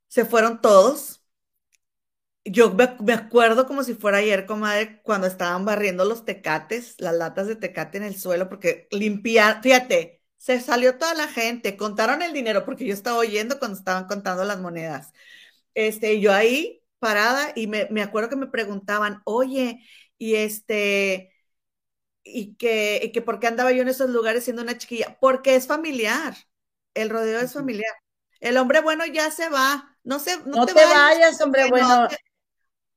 Se fueron todos yo me acuerdo como si fuera ayer, comadre, cuando estaban barriendo los tecates, las latas de tecate en el suelo, porque limpiar, fíjate, se salió toda la gente, contaron el dinero, porque yo estaba oyendo cuando estaban contando las monedas. Este, yo ahí parada y me, me acuerdo que me preguntaban, oye, y este, y que, y que por qué andaba yo en esos lugares siendo una chiquilla, porque es familiar, el rodeo es familiar. El hombre bueno ya se va, no se, no, no te, te, vayas, vayas hombre bueno.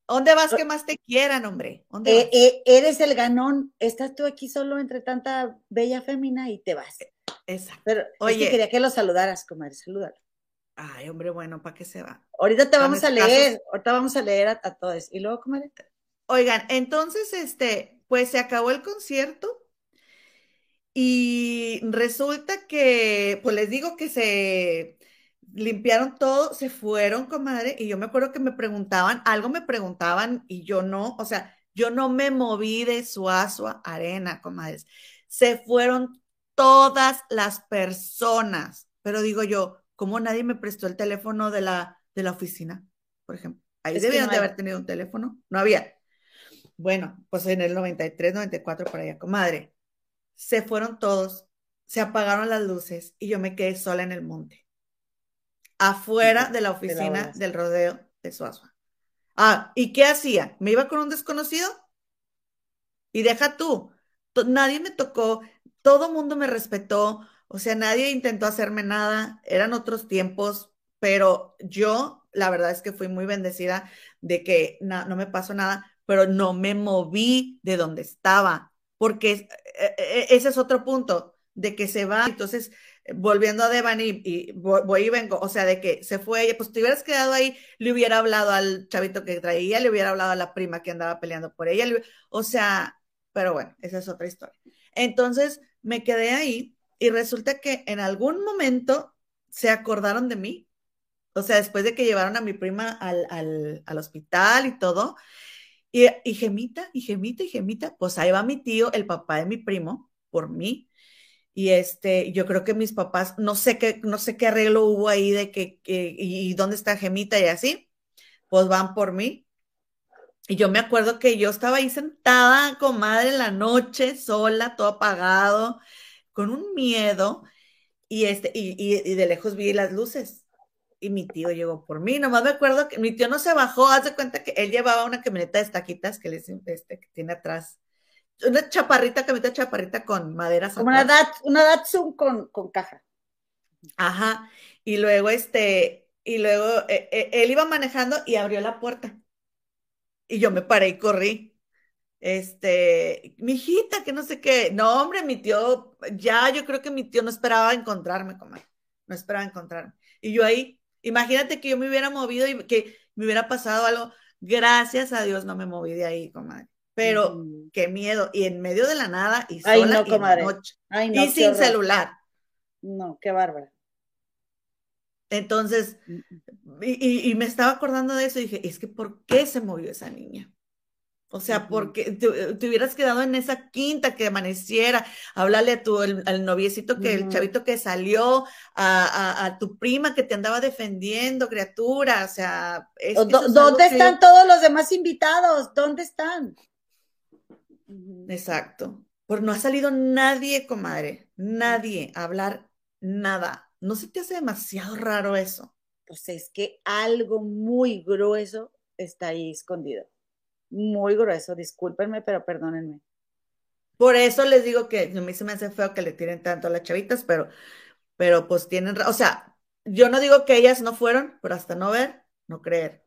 ¿Dónde vas que más te quieran, hombre? Eh, eh, eres el ganón. Estás tú aquí solo entre tanta bella fémina y te vas. Exacto. Pero Oye, es que quería que lo saludaras, comadre. Salúdalo. Ay, hombre, bueno, ¿para qué se va? Ahorita te vamos a leer. Casos. Ahorita vamos a leer a, a, todos. Y luego, comadre. Oigan, entonces, este, pues se acabó el concierto. Y resulta que, pues les digo que se limpiaron todo, se fueron, comadre, y yo me acuerdo que me preguntaban, algo me preguntaban y yo no, o sea, yo no me moví de Suazua Arena, comadres. Se fueron todas las personas, pero digo yo, ¿cómo nadie me prestó el teléfono de la, de la oficina, por ejemplo? Ahí es debían no de haber tenido un teléfono, no había. Bueno, pues en el 93, 94 por allá, comadre. Se fueron todos, se apagaron las luces y yo me quedé sola en el monte afuera de la oficina de la del rodeo de Suazua. Ah, ¿y qué hacía? ¿Me iba con un desconocido? Y deja tú, nadie me tocó, todo mundo me respetó, o sea, nadie intentó hacerme nada, eran otros tiempos, pero yo, la verdad es que fui muy bendecida de que no, no me pasó nada, pero no me moví de donde estaba, porque e, e, ese es otro punto, de que se va, entonces volviendo a Devani y, voy y vengo, o sea, de que se fue ella, pues te hubieras quedado ahí, le hubiera hablado al chavito que traía, le hubiera hablado a la prima que andaba peleando por ella, o sea, pero bueno, esa es otra historia. Entonces me quedé ahí y resulta que en algún momento se acordaron de mí, o sea, después de que llevaron a mi prima al, al, hospital y todo, y, y gemita, y gemita, y gemita, pues ahí va mi tío, el papá de mi primo, por mí, y este, yo creo que mis papás, no sé qué, no sé qué arreglo hubo ahí de que, y, dónde está Gemita y así, pues van por mí. Y yo me acuerdo que yo estaba ahí sentada, comadre, en la noche, sola, todo apagado, con un miedo, y este, y, y, de lejos vi las luces. Y mi tío llegó por mí. Nomás me acuerdo que mi tío no se bajó, haz de cuenta que él llevaba una camioneta de estaquitas que, les, este, que tiene atrás una chaparrita, camita chaparrita con maderas. Como una, dat, una Datsun con, con caja. Ajá. Y luego, este, y luego eh, eh, él iba manejando y abrió la puerta. Y yo me paré y corrí. Este, mi hijita, que no sé qué. No, hombre, mi tío, ya yo creo que mi tío no esperaba encontrarme, comadre. No esperaba encontrarme. Y yo ahí, imagínate que yo me hubiera movido y que me hubiera pasado algo. Gracias a Dios no me moví de ahí, comadre pero qué miedo. Y en medio de la nada y sola y y sin celular. No, qué bárbara. Entonces, y, me estaba acordando de eso y dije, es que ¿por qué se movió esa niña? O sea, porque te, hubieras quedado en esa quinta que amaneciera, háblale a tu, al noviecito que, el chavito que salió, a, tu prima que te andaba defendiendo, criatura, o sea. ¿Dónde están todos los demás invitados? ¿Dónde están? Exacto. Porque no ha salido nadie, comadre, nadie a hablar nada. ¿No se te hace demasiado raro eso? Pues es que algo muy grueso está ahí escondido. Muy grueso, discúlpenme, pero perdónenme. Por eso les digo que a mí se me hace feo que le tiren tanto a las chavitas, pero, pero pues tienen, o sea, yo no digo que ellas no fueron, pero hasta no ver, no creer,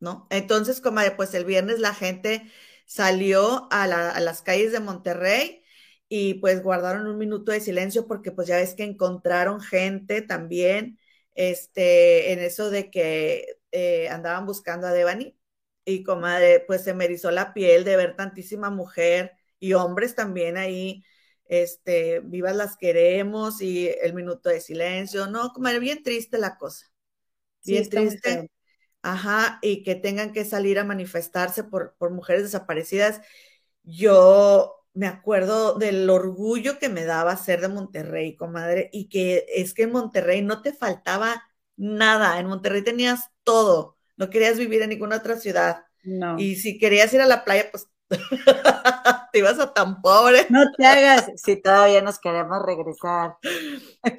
¿no? Entonces, comadre, pues el viernes la gente salió a, las calles de Monterrey y pues guardaron un minuto de silencio porque pues ya ves que encontraron gente también este, en eso de que eh, andaban buscando a Devani y comadre, pues se me erizó la piel de ver tantísima mujer y hombres también ahí, este, vivas las queremos y el minuto de silencio, no, comadre, bien triste la cosa, bien triste. Ajá, y que tengan que salir a manifestarse por, por mujeres desaparecidas. Yo me acuerdo del orgullo que me daba ser de Monterrey, comadre, y que es que en Monterrey no te faltaba nada, en Monterrey tenías todo, no querías vivir en ninguna otra ciudad. No. Y si querías ir a la playa, pues te ibas a tan pobre. No te hagas, si todavía nos queremos regresar.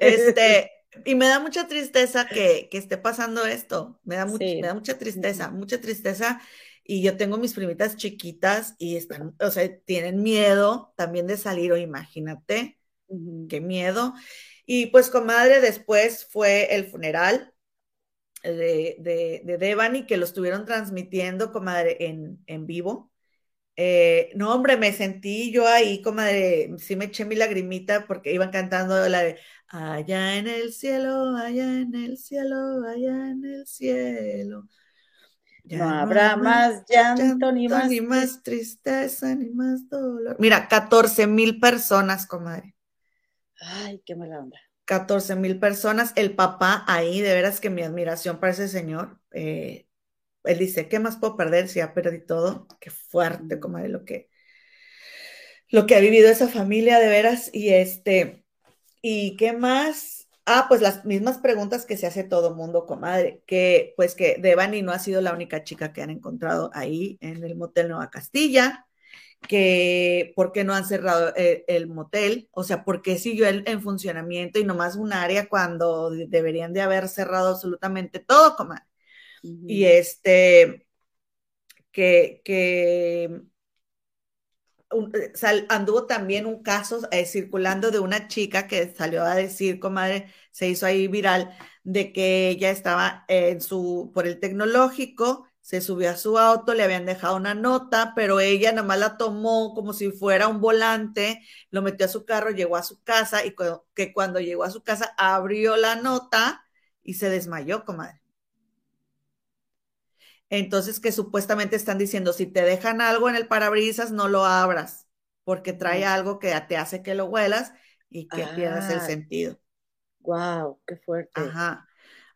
Este, y me da mucha tristeza que, esté pasando esto. Me da, me da mucha tristeza, mucha tristeza. Y yo tengo mis primitas chiquitas y están, o sea, tienen miedo también de salir, o imagínate, qué miedo. Y pues, comadre, después fue el funeral de, de, de Devani, que lo estuvieron transmitiendo, comadre, en, en vivo. Eh, no, hombre, me sentí yo ahí, comadre, sí me eché mi lagrimita porque iban cantando la de Allá en el cielo, allá en el cielo, allá en el cielo. no habrá más llanto, ni, más, ni más tristeza, ni más dolor. Mira, 14 mil personas, comadre. Ay, qué mala onda. 14 mil personas. El papá ahí, de veras que mi admiración para ese señor. Eh, él dice, ¿qué más puedo perder si ya perdí todo? Qué fuerte, comadre, lo que, lo que ha vivido esa familia, de veras. Y este, ¿Y qué más? Ah, pues las mismas preguntas que se hace todo mundo, comadre, que pues que Devani no ha sido la única chica que han encontrado ahí en el motel Nueva Castilla, que por qué no han cerrado eh, el, motel, o sea, por qué siguió en funcionamiento y nomás un área cuando deberían de haber cerrado absolutamente todo, comadre. Y este, que, que eh, anduvo también un caso eh, circulando de una chica que salió a decir, comadre, se hizo ahí viral, de que ella estaba en su, por el tecnológico, se subió a su auto, le habían dejado una nota, pero ella nada más la tomó como si fuera un volante, lo metió a su carro, llegó a su casa y que cuando llegó a su casa abrió la nota y se desmayó, comadre. Entonces, que supuestamente están diciendo, si te dejan algo en el parabrisas, no lo abras, porque trae algo que te hace que lo huelas y que pierdas el ah. sentido. Wow, qué fuerte. Ajá.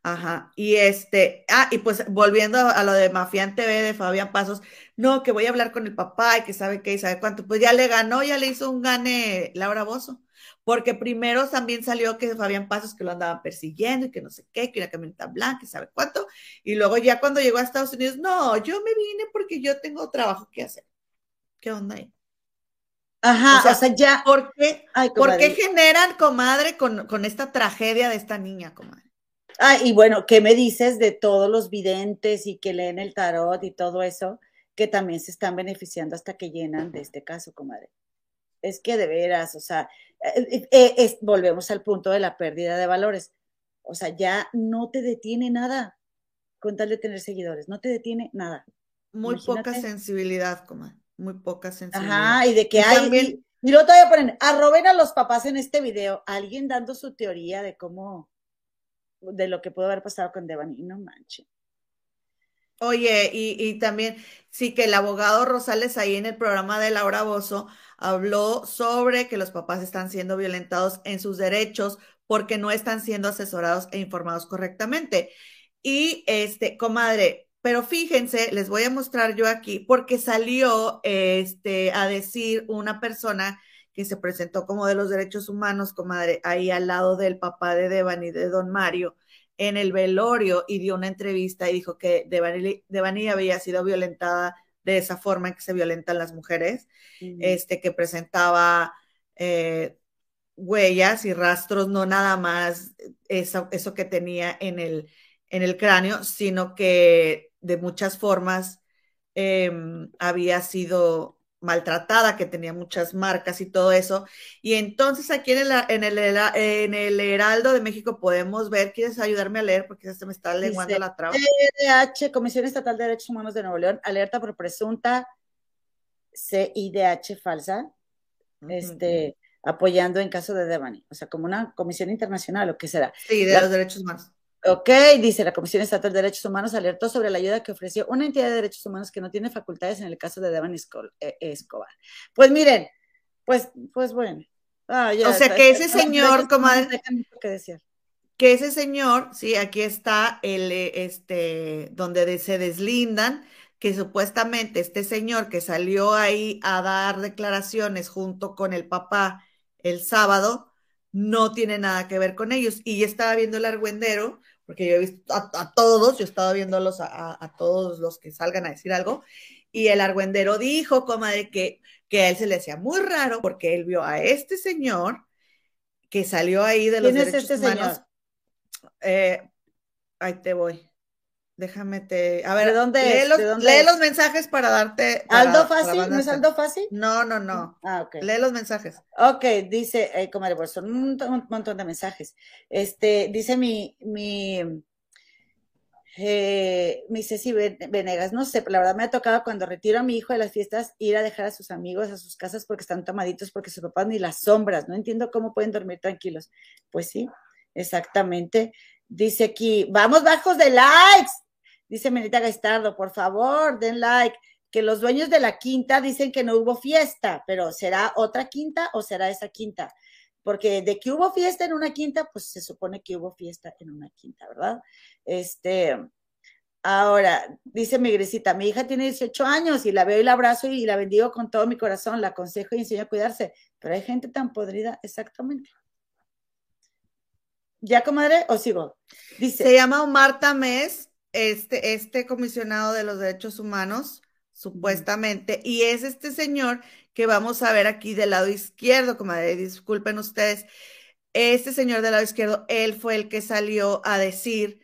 Ajá, y este, ah, y pues volviendo a, lo de Mafián TV de Fabián Pasos, no, que voy a hablar con el papá y que sabe qué y sabe cuánto, pues ya le ganó, ya le hizo un gane Laura Bozo, porque primero también salió que Fabián Pasos que lo andaban persiguiendo y que no sé qué, que una camioneta blanca y sabe cuánto, y luego ya cuando llegó a Estados Unidos, no, yo me vine porque yo tengo trabajo que hacer. ¿Qué onda ahí? Ajá, o sea, ya. ¿Por qué, ¿por qué generan, comadre, con, con esta tragedia de esta niña, comadre? Ah, y bueno, ¿qué me dices de todos los videntes y que leen el tarot y todo eso, que también se están beneficiando hasta que llenan de este caso, comadre? Es que de veras, o sea, eh, eh, eh, volvemos al punto de la pérdida de valores. O sea, ya no te detiene nada con tal de tener seguidores, no te detiene nada. Muy poca sensibilidad, comadre, muy poca sensibilidad. Ajá, y de que hay... También... Y, luego todavía ponen, arroben a los papás en este video, alguien dando su teoría de cómo de lo que pudo haber pasado con Devani, no manches. Oye, y, también sí que el abogado Rosales ahí en el programa de Laura Bozo habló sobre que los papás están siendo violentados en sus derechos porque no están siendo asesorados e informados correctamente. Y este, comadre, pero fíjense, les voy a mostrar yo aquí, porque salió este, a decir una persona que se presentó como de los derechos humanos, comadre, ahí al lado del papá de Devani, de don Mario, en el velorio y dio una entrevista y dijo que Devani, había sido violentada de esa forma en que se violentan las mujeres, este, que presentaba eh, huellas y rastros, no nada más eso, eso que tenía en el, en el cráneo, sino que de muchas formas em, había sido maltratada, que tenía muchas marcas y todo eso. Y entonces aquí en el, en el, en el Heraldo de México podemos ver, ¿quieres ayudarme a leer? Porque se me está lenguando la traba. CIDH, Comisión Estatal de Derechos Humanos de Nuevo León, alerta por presunta CIDH falsa, este, apoyando en caso de Devani, o sea, como una comisión internacional, ¿o qué será? Sí, de los derechos humanos. Ok, dice la Comisión Estatal de Derechos Humanos alertó sobre la ayuda que ofreció una entidad de derechos humanos que no tiene facultades en el caso de Devan eh, Escobar. Pues miren, pues, pues bueno. Ah, o sea que ese señor, comadre, que ese señor, sí, aquí está el, eh, este, donde se deslindan, que supuestamente este señor que salió ahí a dar declaraciones junto con el papá el sábado, no tiene nada que ver con ellos. Y ya estaba viendo el argüendero, porque yo he visto a, todos, yo he estado viéndolos a, a, todos los que salgan a decir algo, y el argüendero dijo, comadre, que, que a él se le hacía muy raro porque él vio a este señor que salió ahí de los ¿Quién derechos es este humanos. Señor? Eh, ahí te voy. Déjame te. A ver, ¿de dónde lee, los, lee los mensajes para darte. ¿Aldo Fácil? ¿No es Aldo Fácil? No, no, no. Ah, ok. Lee los mensajes. Ok, dice, eh, comadre, pues son un, un, montón de mensajes. Este, dice mi, mi, eh, mi Ceci Venegas, no sé, la verdad me ha tocado cuando retiro a mi hijo de las fiestas ir a dejar a sus amigos a sus casas porque están tomaditos, porque sus papás ni las sombras, no entiendo cómo pueden dormir tranquilos. Pues sí, exactamente. Dice aquí, vamos bajos de likes. Dice Menita Gastardo, por favor, den like. Que los dueños de la quinta dicen que no hubo fiesta, pero ¿será otra quinta o será esa quinta? Porque de que hubo fiesta en una quinta, pues se supone que hubo fiesta en una quinta, ¿verdad? Este, ahora, dice mi grisita, mi hija tiene 18 años y la veo y la abrazo y la bendigo con todo mi corazón, la aconsejo y enseño a cuidarse, pero hay gente tan podrida, exactamente. ¿Ya, comadre, o sigo? Dice. Se llama Omar Tamés este, este comisionado de los derechos humanos, supuestamente, y es este señor que vamos a ver aquí del lado izquierdo, comadre, disculpen ustedes, este señor del lado izquierdo, él fue el que salió a decir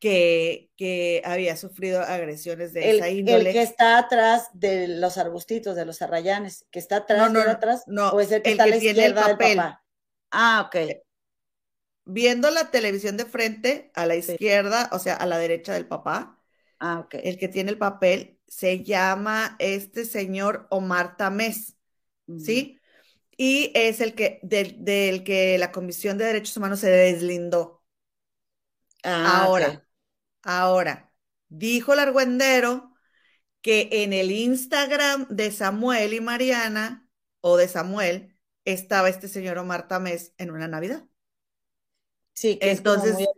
que, que había sufrido agresiones de El, esa el índole. que está atrás de los arbustitos, de los arrayanes, que está atrás, No, no, atrás, no, o es el que el está a la tiene el del papel. papá. Ah, ok. Viendo la televisión de frente, a la Sí. izquierda, o sea, a la derecha del papá, Ah, ok. el que tiene el papel se llama este señor Omar Tamés. ¿sí? Y es el que, del, del que la Comisión de Derechos Humanos se deslindó. Ah, Ahora, ahora, dijo el argüendero que en el Instagram de Samuel y Mariana, o de Samuel, estaba este señor Omar Tamés en una Navidad. Sí, que es Entonces, muy-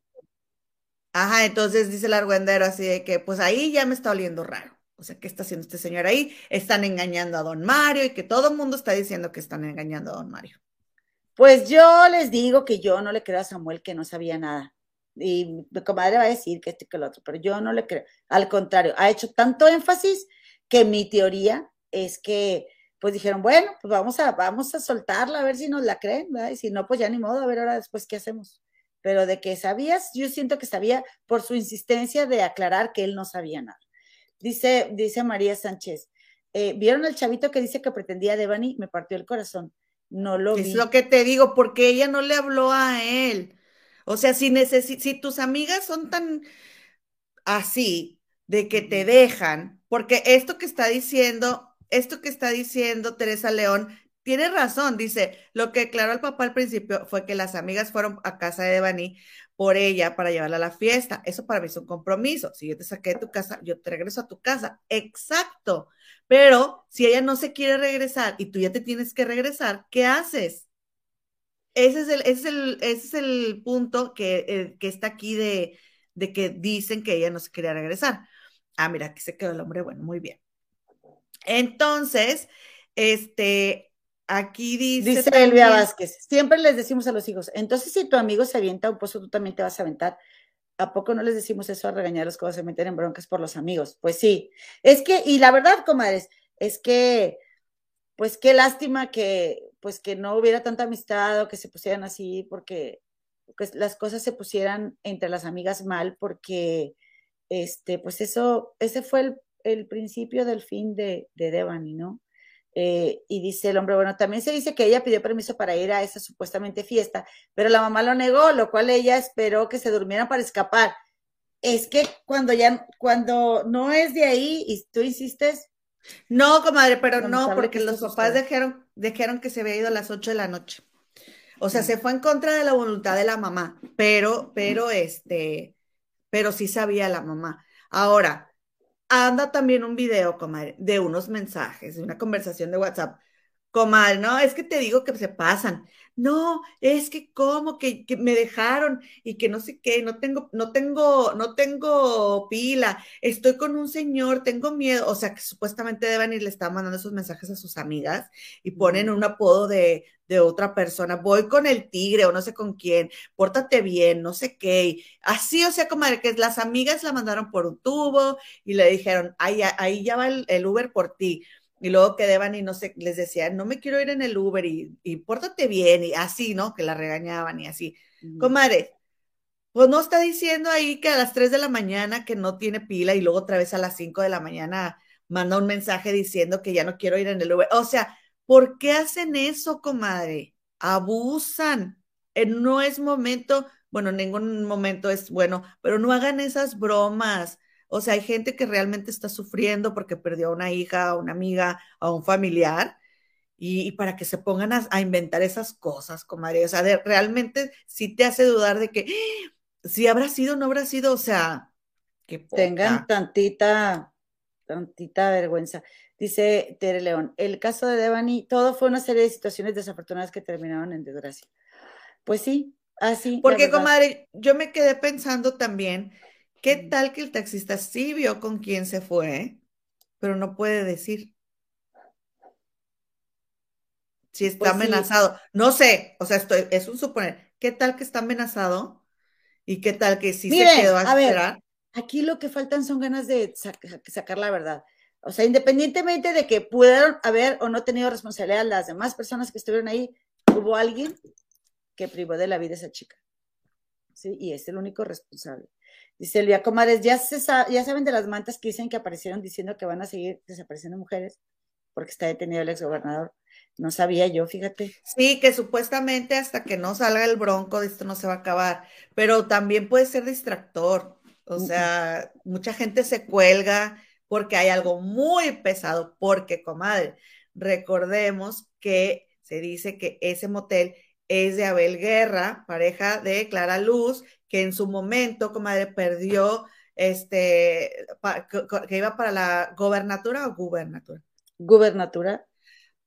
ajá, entonces dice el argüendero así de que, pues ahí ya me está oliendo raro. O sea, ¿qué está haciendo este señor ahí? Están engañando a don Mario y que todo el mundo está diciendo que están engañando a don Mario. Pues yo les digo que yo no le creo a Samuel que no sabía nada. Y mi comadre va a decir que esto y que lo otro, pero yo no le creo. Al contrario, ha hecho tanto énfasis que mi teoría es que, pues dijeron, bueno, pues vamos a, vamos a soltarla a ver si nos la creen, ¿verdad? Y si no, pues ya ni modo, a ver ahora después qué hacemos. Pero de que sabías, yo siento que sabía por su insistencia de aclarar que él no sabía nada. Dice, dice María Sánchez, eh, ¿vieron al chavito que dice que pretendía Devani? Me partió el corazón. No lo Es vi. lo que te digo, porque ella no le habló a él. O sea, si, necesi- si tus amigas son tan así, de que te dejan, porque esto que está diciendo, esto que está diciendo Teresa León, tiene razón, dice, lo que declaró el papá al principio fue que las amigas fueron a casa de Devani por ella para llevarla a la fiesta. Eso para mí es un compromiso. Si yo te saqué de tu casa, yo te regreso a tu casa. Exacto. Pero si ella no se quiere regresar y tú ya te tienes que regresar, ¿qué haces? Ese es el, ese es el, ese es el punto que, eh, que está aquí de, de que dicen que ella no se quería regresar. Ah, mira, aquí se quedó el hombre, bueno, muy bien. Entonces, este, aquí dice, Dice también- Elvia Vázquez, siempre les decimos a los hijos, entonces si tu amigo se avienta a un pozo, tú también te vas a aventar. ¿A poco no les decimos eso a regañarlos cuando se meten en broncas por los amigos? Pues sí, es que, y la verdad, comadres, es que, pues qué lástima que, pues que no hubiera tanta amistad o que se pusieran así, porque que las cosas se pusieran entre las amigas mal, porque, este, pues eso, ese fue el, el principio del fin de, de Devani, ¿no? Eh, y dice el hombre, bueno, también se dice que ella pidió permiso para ir a esa supuestamente fiesta, pero la mamá lo negó, lo cual ella esperó que se durmieran para escapar. Es que cuando ya, cuando no es de ahí y tú insistes, No, comadre, pero no, porque que los papás suceda. dijeron, dijeron que se había ido a las 8 de la noche. O sea, se fue en contra de la voluntad de la mamá, pero, pero este, pero sí sabía la mamá. Ahora, anda también un video, comadre, de unos mensajes, de una conversación de WhatsApp. Comadre, no, es que te digo que se pasan. No, es que como que, que me dejaron y que no sé qué, no tengo, no tengo, no tengo pila, estoy con un señor, tengo miedo. O sea, que supuestamente Devani le está mandando esos mensajes a sus amigas y ponen un apodo de, de otra persona. Voy con el tigre o no sé con quién, pórtate bien, no sé qué. Así, o sea, comadre, que las amigas la mandaron por un tubo y le dijeron, ahí, ahí ya va el, el Uber por ti. Y luego que Devani, no sé, les decía, no me quiero ir en el Uber y, y pórtate bien, y así, ¿no? Que la regañaban y así. Comadre, pues no está diciendo ahí que a las 3 de la mañana que no tiene pila y luego otra vez a las 5 de la mañana manda un mensaje diciendo que ya no quiero ir en el Uber. O sea, ¿por qué hacen eso, comadre? Abusan. Eh, No es momento, bueno, ningún momento es bueno, pero no hagan esas bromas. O sea, hay gente que realmente está sufriendo porque perdió a una hija, a una amiga, a un familiar, y, y para que se pongan a, a, inventar esas cosas, comadre. O sea, de, realmente sí te hace dudar de que si habrá sido o no habrá sido, o sea, que tengan tantita, tantita vergüenza. Dice Tere León, el caso de Devani, todo fue una serie de situaciones desafortunadas que terminaron en desgracia. Pues sí, así. Porque, comadre, yo me quedé pensando también, ¿qué tal que el taxista sí vio con quién se fue, pero no puede decir? Si está pues amenazado. Sí. No sé, o sea, estoy, es un suponer. ¿Qué tal que está amenazado? ¿Y qué tal que sí Miren, se quedó a, a esperar? Ver, aquí lo que faltan son ganas de sac sacar la verdad. O sea, independientemente de que pudieron haber o no tenido responsabilidad las demás personas que estuvieron ahí, hubo alguien que privó de la vida a esa chica. Sí, y es el único responsable. Dice Elvia Comares, ¿ya, se ya saben de las mantas que dicen que aparecieron diciendo que van a seguir desapareciendo mujeres porque está detenido el exgobernador. No sabía yo, fíjate. Sí, que supuestamente hasta que no salga el bronco de esto no se va a acabar, pero también puede ser distractor. O sea, mucha gente se cuelga porque hay algo muy pesado, porque, comadre, recordemos que se dice que ese motel es de Abel Guerra, pareja de Clara Luz, que en su momento, comadre, perdió, este, que iba para la gobernatura o gubernatura. Gubernatura.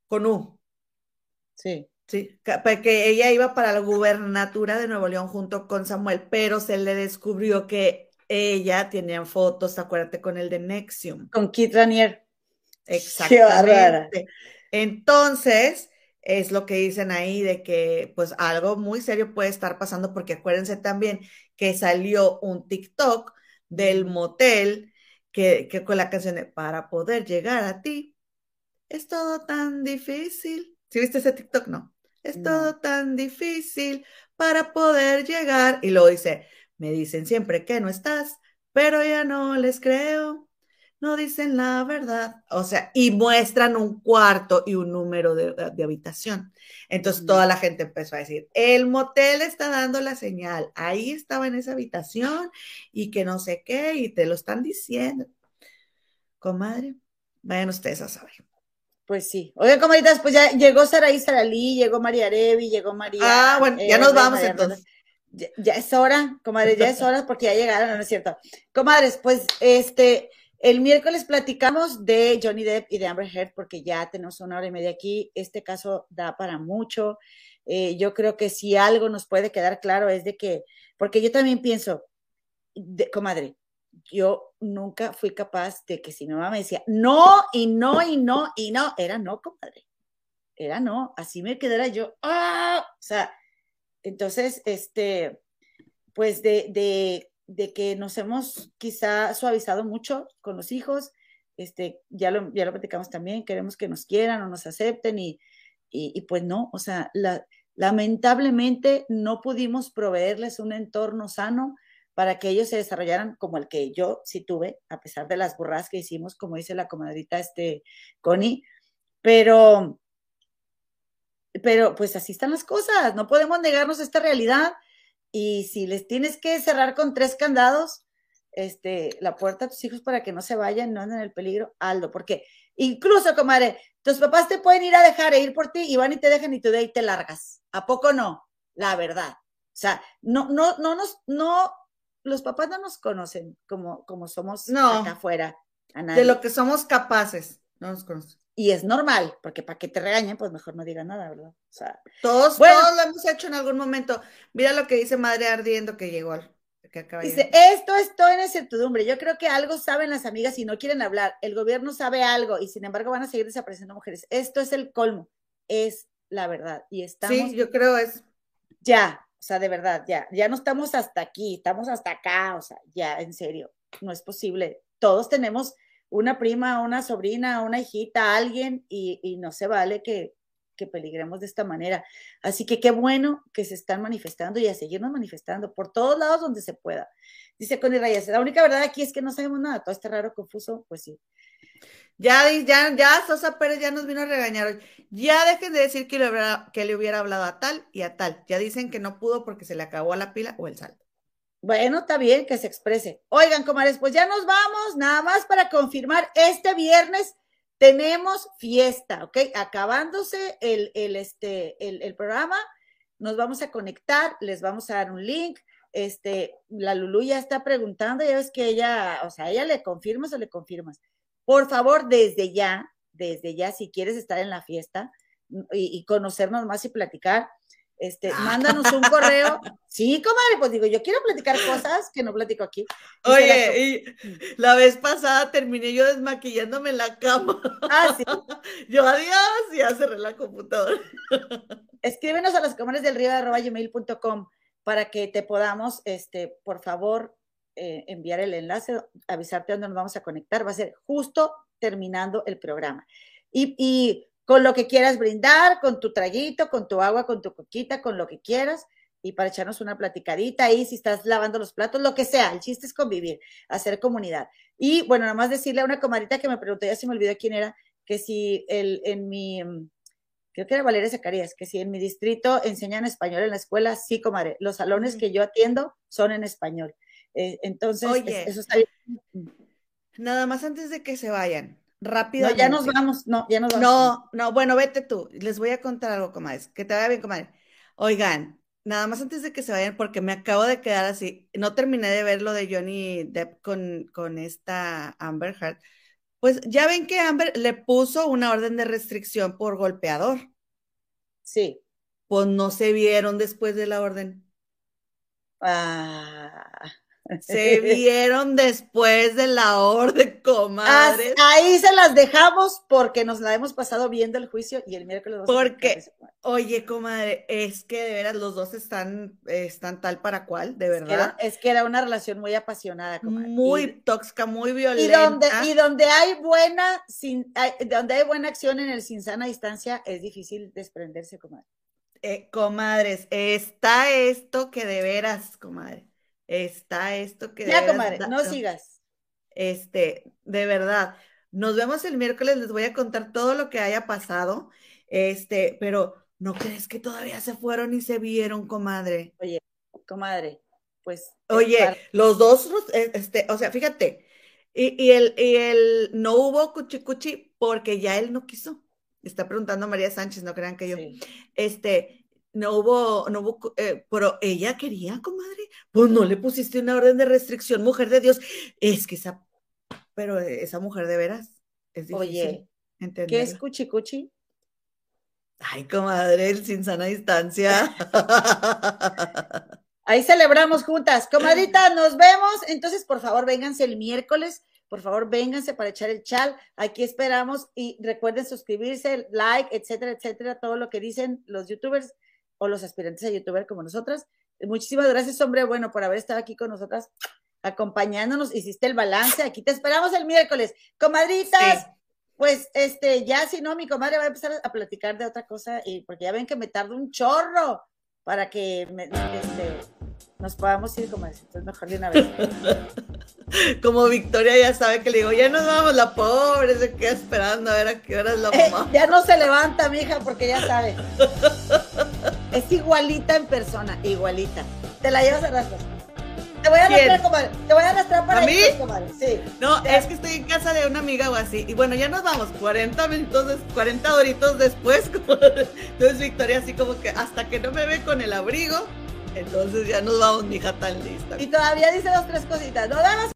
Con U. Sí. Sí, porque ella iba para la gubernatura de Nuevo León junto con Samuel, pero se le descubrió que ella tenía fotos, acuérdate, con el de Nexium. Con Kit Ranier. Exactamente. Entonces, es lo que dicen ahí de que pues algo muy serio puede estar pasando porque acuérdense también que salió un TikTok del motel que, con la canción de Para poder llegar a ti es todo tan difícil. ¿Sí viste ese TikTok? No. Es todo tan difícil para poder llegar. Y luego dice, me dicen siempre que no estás, pero ya no les creo no dicen la verdad. O sea, y muestran un cuarto y un número de, habitación. Entonces toda la gente empezó a decir, el motel está dando la señal, ahí estaba en esa habitación y que no sé qué, y te lo están diciendo. Comadre, vayan ustedes a saber. Pues sí. Oigan, comadritas, pues ya llegó Saraí Saralí, llegó María Arevi, llegó María. Ah, bueno, ya nos vamos entonces. Ya, es hora, comadre, ya es hora porque ya llegaron, no es cierto. Comadres, pues este, el miércoles platicamos de Johnny Depp y de Amber Heard porque ya tenemos una hora y media aquí. Este caso da para mucho. Eh, yo creo que si algo nos puede quedar claro es de que, porque yo también pienso, comadre, yo nunca fui capaz de que si mi mamá me decía no y no y no y no, era no, comadre. Era no, así me quedara yo. ¡Ah! O sea, entonces, este, pues de, de de que nos hemos quizá suavizado mucho con los hijos, este, ya lo, ya lo platicamos también, queremos que nos quieran o nos acepten y, y, pues no, o sea, lamentablemente no pudimos proveerles un entorno sano para que ellos se desarrollaran como el que yo sí tuve, a pesar de las burras que hicimos, como dice la comadrita este, Connie, pero, pero pues así están las cosas, no podemos negarnos esta realidad y si les tienes que cerrar con tres candados, este, la puerta a tus hijos para que no se vayan, no anden en el peligro, Aldo, porque incluso, comadre, tus papás te pueden ir a dejar e ir por ti y van y te dejan y tú de ahí te largas. ¿A poco no? La verdad. O sea, no, no, no nos, no, los papás no nos conocen como, como somos acá afuera. De lo que somos capaces, no nos conocen y es normal, porque para que te regañen, pues mejor no digan nada, ¿verdad? O sea, todos, todos lo hemos hecho en algún momento. Mira lo que dice Madre Ardiendo que llegó al, que acaba Dice, esto es todo en incertidumbre. Yo creo que algo saben las amigas y no quieren hablar. El gobierno sabe algo y sin embargo van a seguir desapareciendo mujeres. Esto es el colmo. Es la verdad. Y estamos. Sí, yo creo es. Ya, o sea, de verdad, ya. Ya no estamos hasta aquí, estamos hasta acá. O sea, ya, en serio, no es posible. Todos tenemos una prima, una sobrina, una hijita, alguien, y, no se vale que, que peligremos de esta manera. Así que qué bueno que se están manifestando y a seguirnos manifestando por todos lados donde se pueda. Dice Connie Reyes, la única verdad aquí es que no sabemos nada, todo este raro, confuso, pues sí. Ya, ya, ya, Sosa Pérez ya nos vino a regañar Ya dejen de decir que le, hubiera, que le hubiera hablado a tal y a tal. Ya dicen que no pudo porque se le acabó la pila o el salto. Bueno, está bien que se exprese. Oigan, comadres, pues ya nos vamos, nada más para confirmar, este viernes tenemos fiesta, ¿ok? Acabándose el, el, este, el, programa, nos vamos a conectar, les vamos a dar un link. Este, la Lulu ya está preguntando, ya ves que ella, o sea, ella le confirmas o le confirmas. Por favor, desde ya, desde ya, si quieres estar en la fiesta y conocernos más y platicar, este, mándanos un correo. Sí, comadre, pues digo, yo quiero platicar cosas que no platico aquí. Oye, y la vez pasada terminé yo desmaquillándome en la cama. Ah, sí. Yo adiós y ya cerré la computadora. Escríbenos a las comadres del río gmail.com para que te podamos, este, por favor, eh, enviar el enlace, avisarte dónde nos vamos a conectar. Va a ser justo terminando el programa. Y, y con lo que quieras brindar, con tu traguito, con tu agua, con tu coquita, con lo que quieras. y para echarnos una platicadita ahí, si estás lavando los platos, lo que sea. El chiste es convivir, hacer comunidad. Y bueno, nada más decirle a una comadita que me preguntó, ya se me olvidó quién era, que si el, en mi, creo que era Valeria Zacarías, que si en mi distrito enseñan español en la escuela, sí, comadre. Los salones que yo atiendo son en español. Eh, entonces, Oye, eso está bien. Nada más antes de que se vayan, No, rápidamente. ya nos vamos, no, ya nos vamos. No, no, bueno, vete tú. Les voy a contar algo, comadres. Que te vaya bien, comadre. Oigan, nada más antes de que se vayan, porque me acabo de quedar así. No terminé de ver lo de Johnny Depp con, con esta Amber Heard. Pues ya ven que Amber le puso una orden de restricción por golpeador. Sí. Pues no se vieron después de la orden. Ah. Se vieron después de la orden, comadres. ahí se las dejamos porque nos la hemos pasado viendo el juicio y el miércoles Porque-. Oye, comadre, es que de veras los dos están, están tal para cual, de Es que verdad. era, es que era una relación muy apasionada, comadre. Muy Y- tóxica, muy y, violenta. donde, y donde hay buena sin, hay- donde hay buena acción en el sin sana distancia, es difícil desprenderse, comadre. Eh, comadres, está esto que de veras, comadre. Está esto que Ya, comadre, no sigas. Este, de verdad. Nos vemos el miércoles, les voy a contar todo lo que haya pasado. Este, pero ¿no crees que todavía se fueron y se vieron, comadre? Comadre, pues. es Oye, los dos, eh, este, o sea, fíjate, y, y el, y el no hubo cuchi cuchi porque ya él no quiso. Está preguntando María Sánchez, no crean que yo. sí. Este, no hubo, no hubo, eh, pero ella quería, comadre. Pues no le pusiste una orden de restricción, mujer de Dios. Es que esa, pero esa mujer de veras es difícil Oye, ¿qué es entenderla. cuchi cuchi? Ay, comadre, el sin sana distancia. Ahí celebramos juntas. Comadrita, nos vemos. Entonces, por favor, vénganse el miércoles. Por favor, vénganse para echar el chal. Aquí esperamos y recuerden suscribirse, like, etcétera, etcétera, todo lo que dicen los youtubers o los aspirantes a youtuber como nosotras. Muchísimas gracias, hombre, bueno, por haber estado aquí con nosotras, acompañándonos. Hiciste el balance. Aquí te esperamos el miércoles. Comadritas, Sí. pues este, ya si no, mi comadre va a empezar a platicar de otra cosa, y porque ya ven que me tardo un chorro para que me- este, nos podamos ir, comadre. Entonces, mejor de una vez. Como Victoria ya sabe que le digo, ya nos vamos, la pobre se queda esperando a ver a qué hora es la Eh, mamá. ya no se levanta, mija, porque ya sabe. Es igualita en persona, igualita. Te la llevas a rastros. Te voy a arrastrar, comadre. Te voy a arrastrar para ¿A mí? irnos, comadre. Sí. No, es que estoy en casa de una amiga o así. Y bueno, ya nos vamos, 40 minutos, des- 40 horitos después. Entonces Victoria así como que hasta que no me ve con el abrigo, entonces ya nos vamos, mi hija tan lista. Y todavía dice dos, tres cositas. Nos vemos.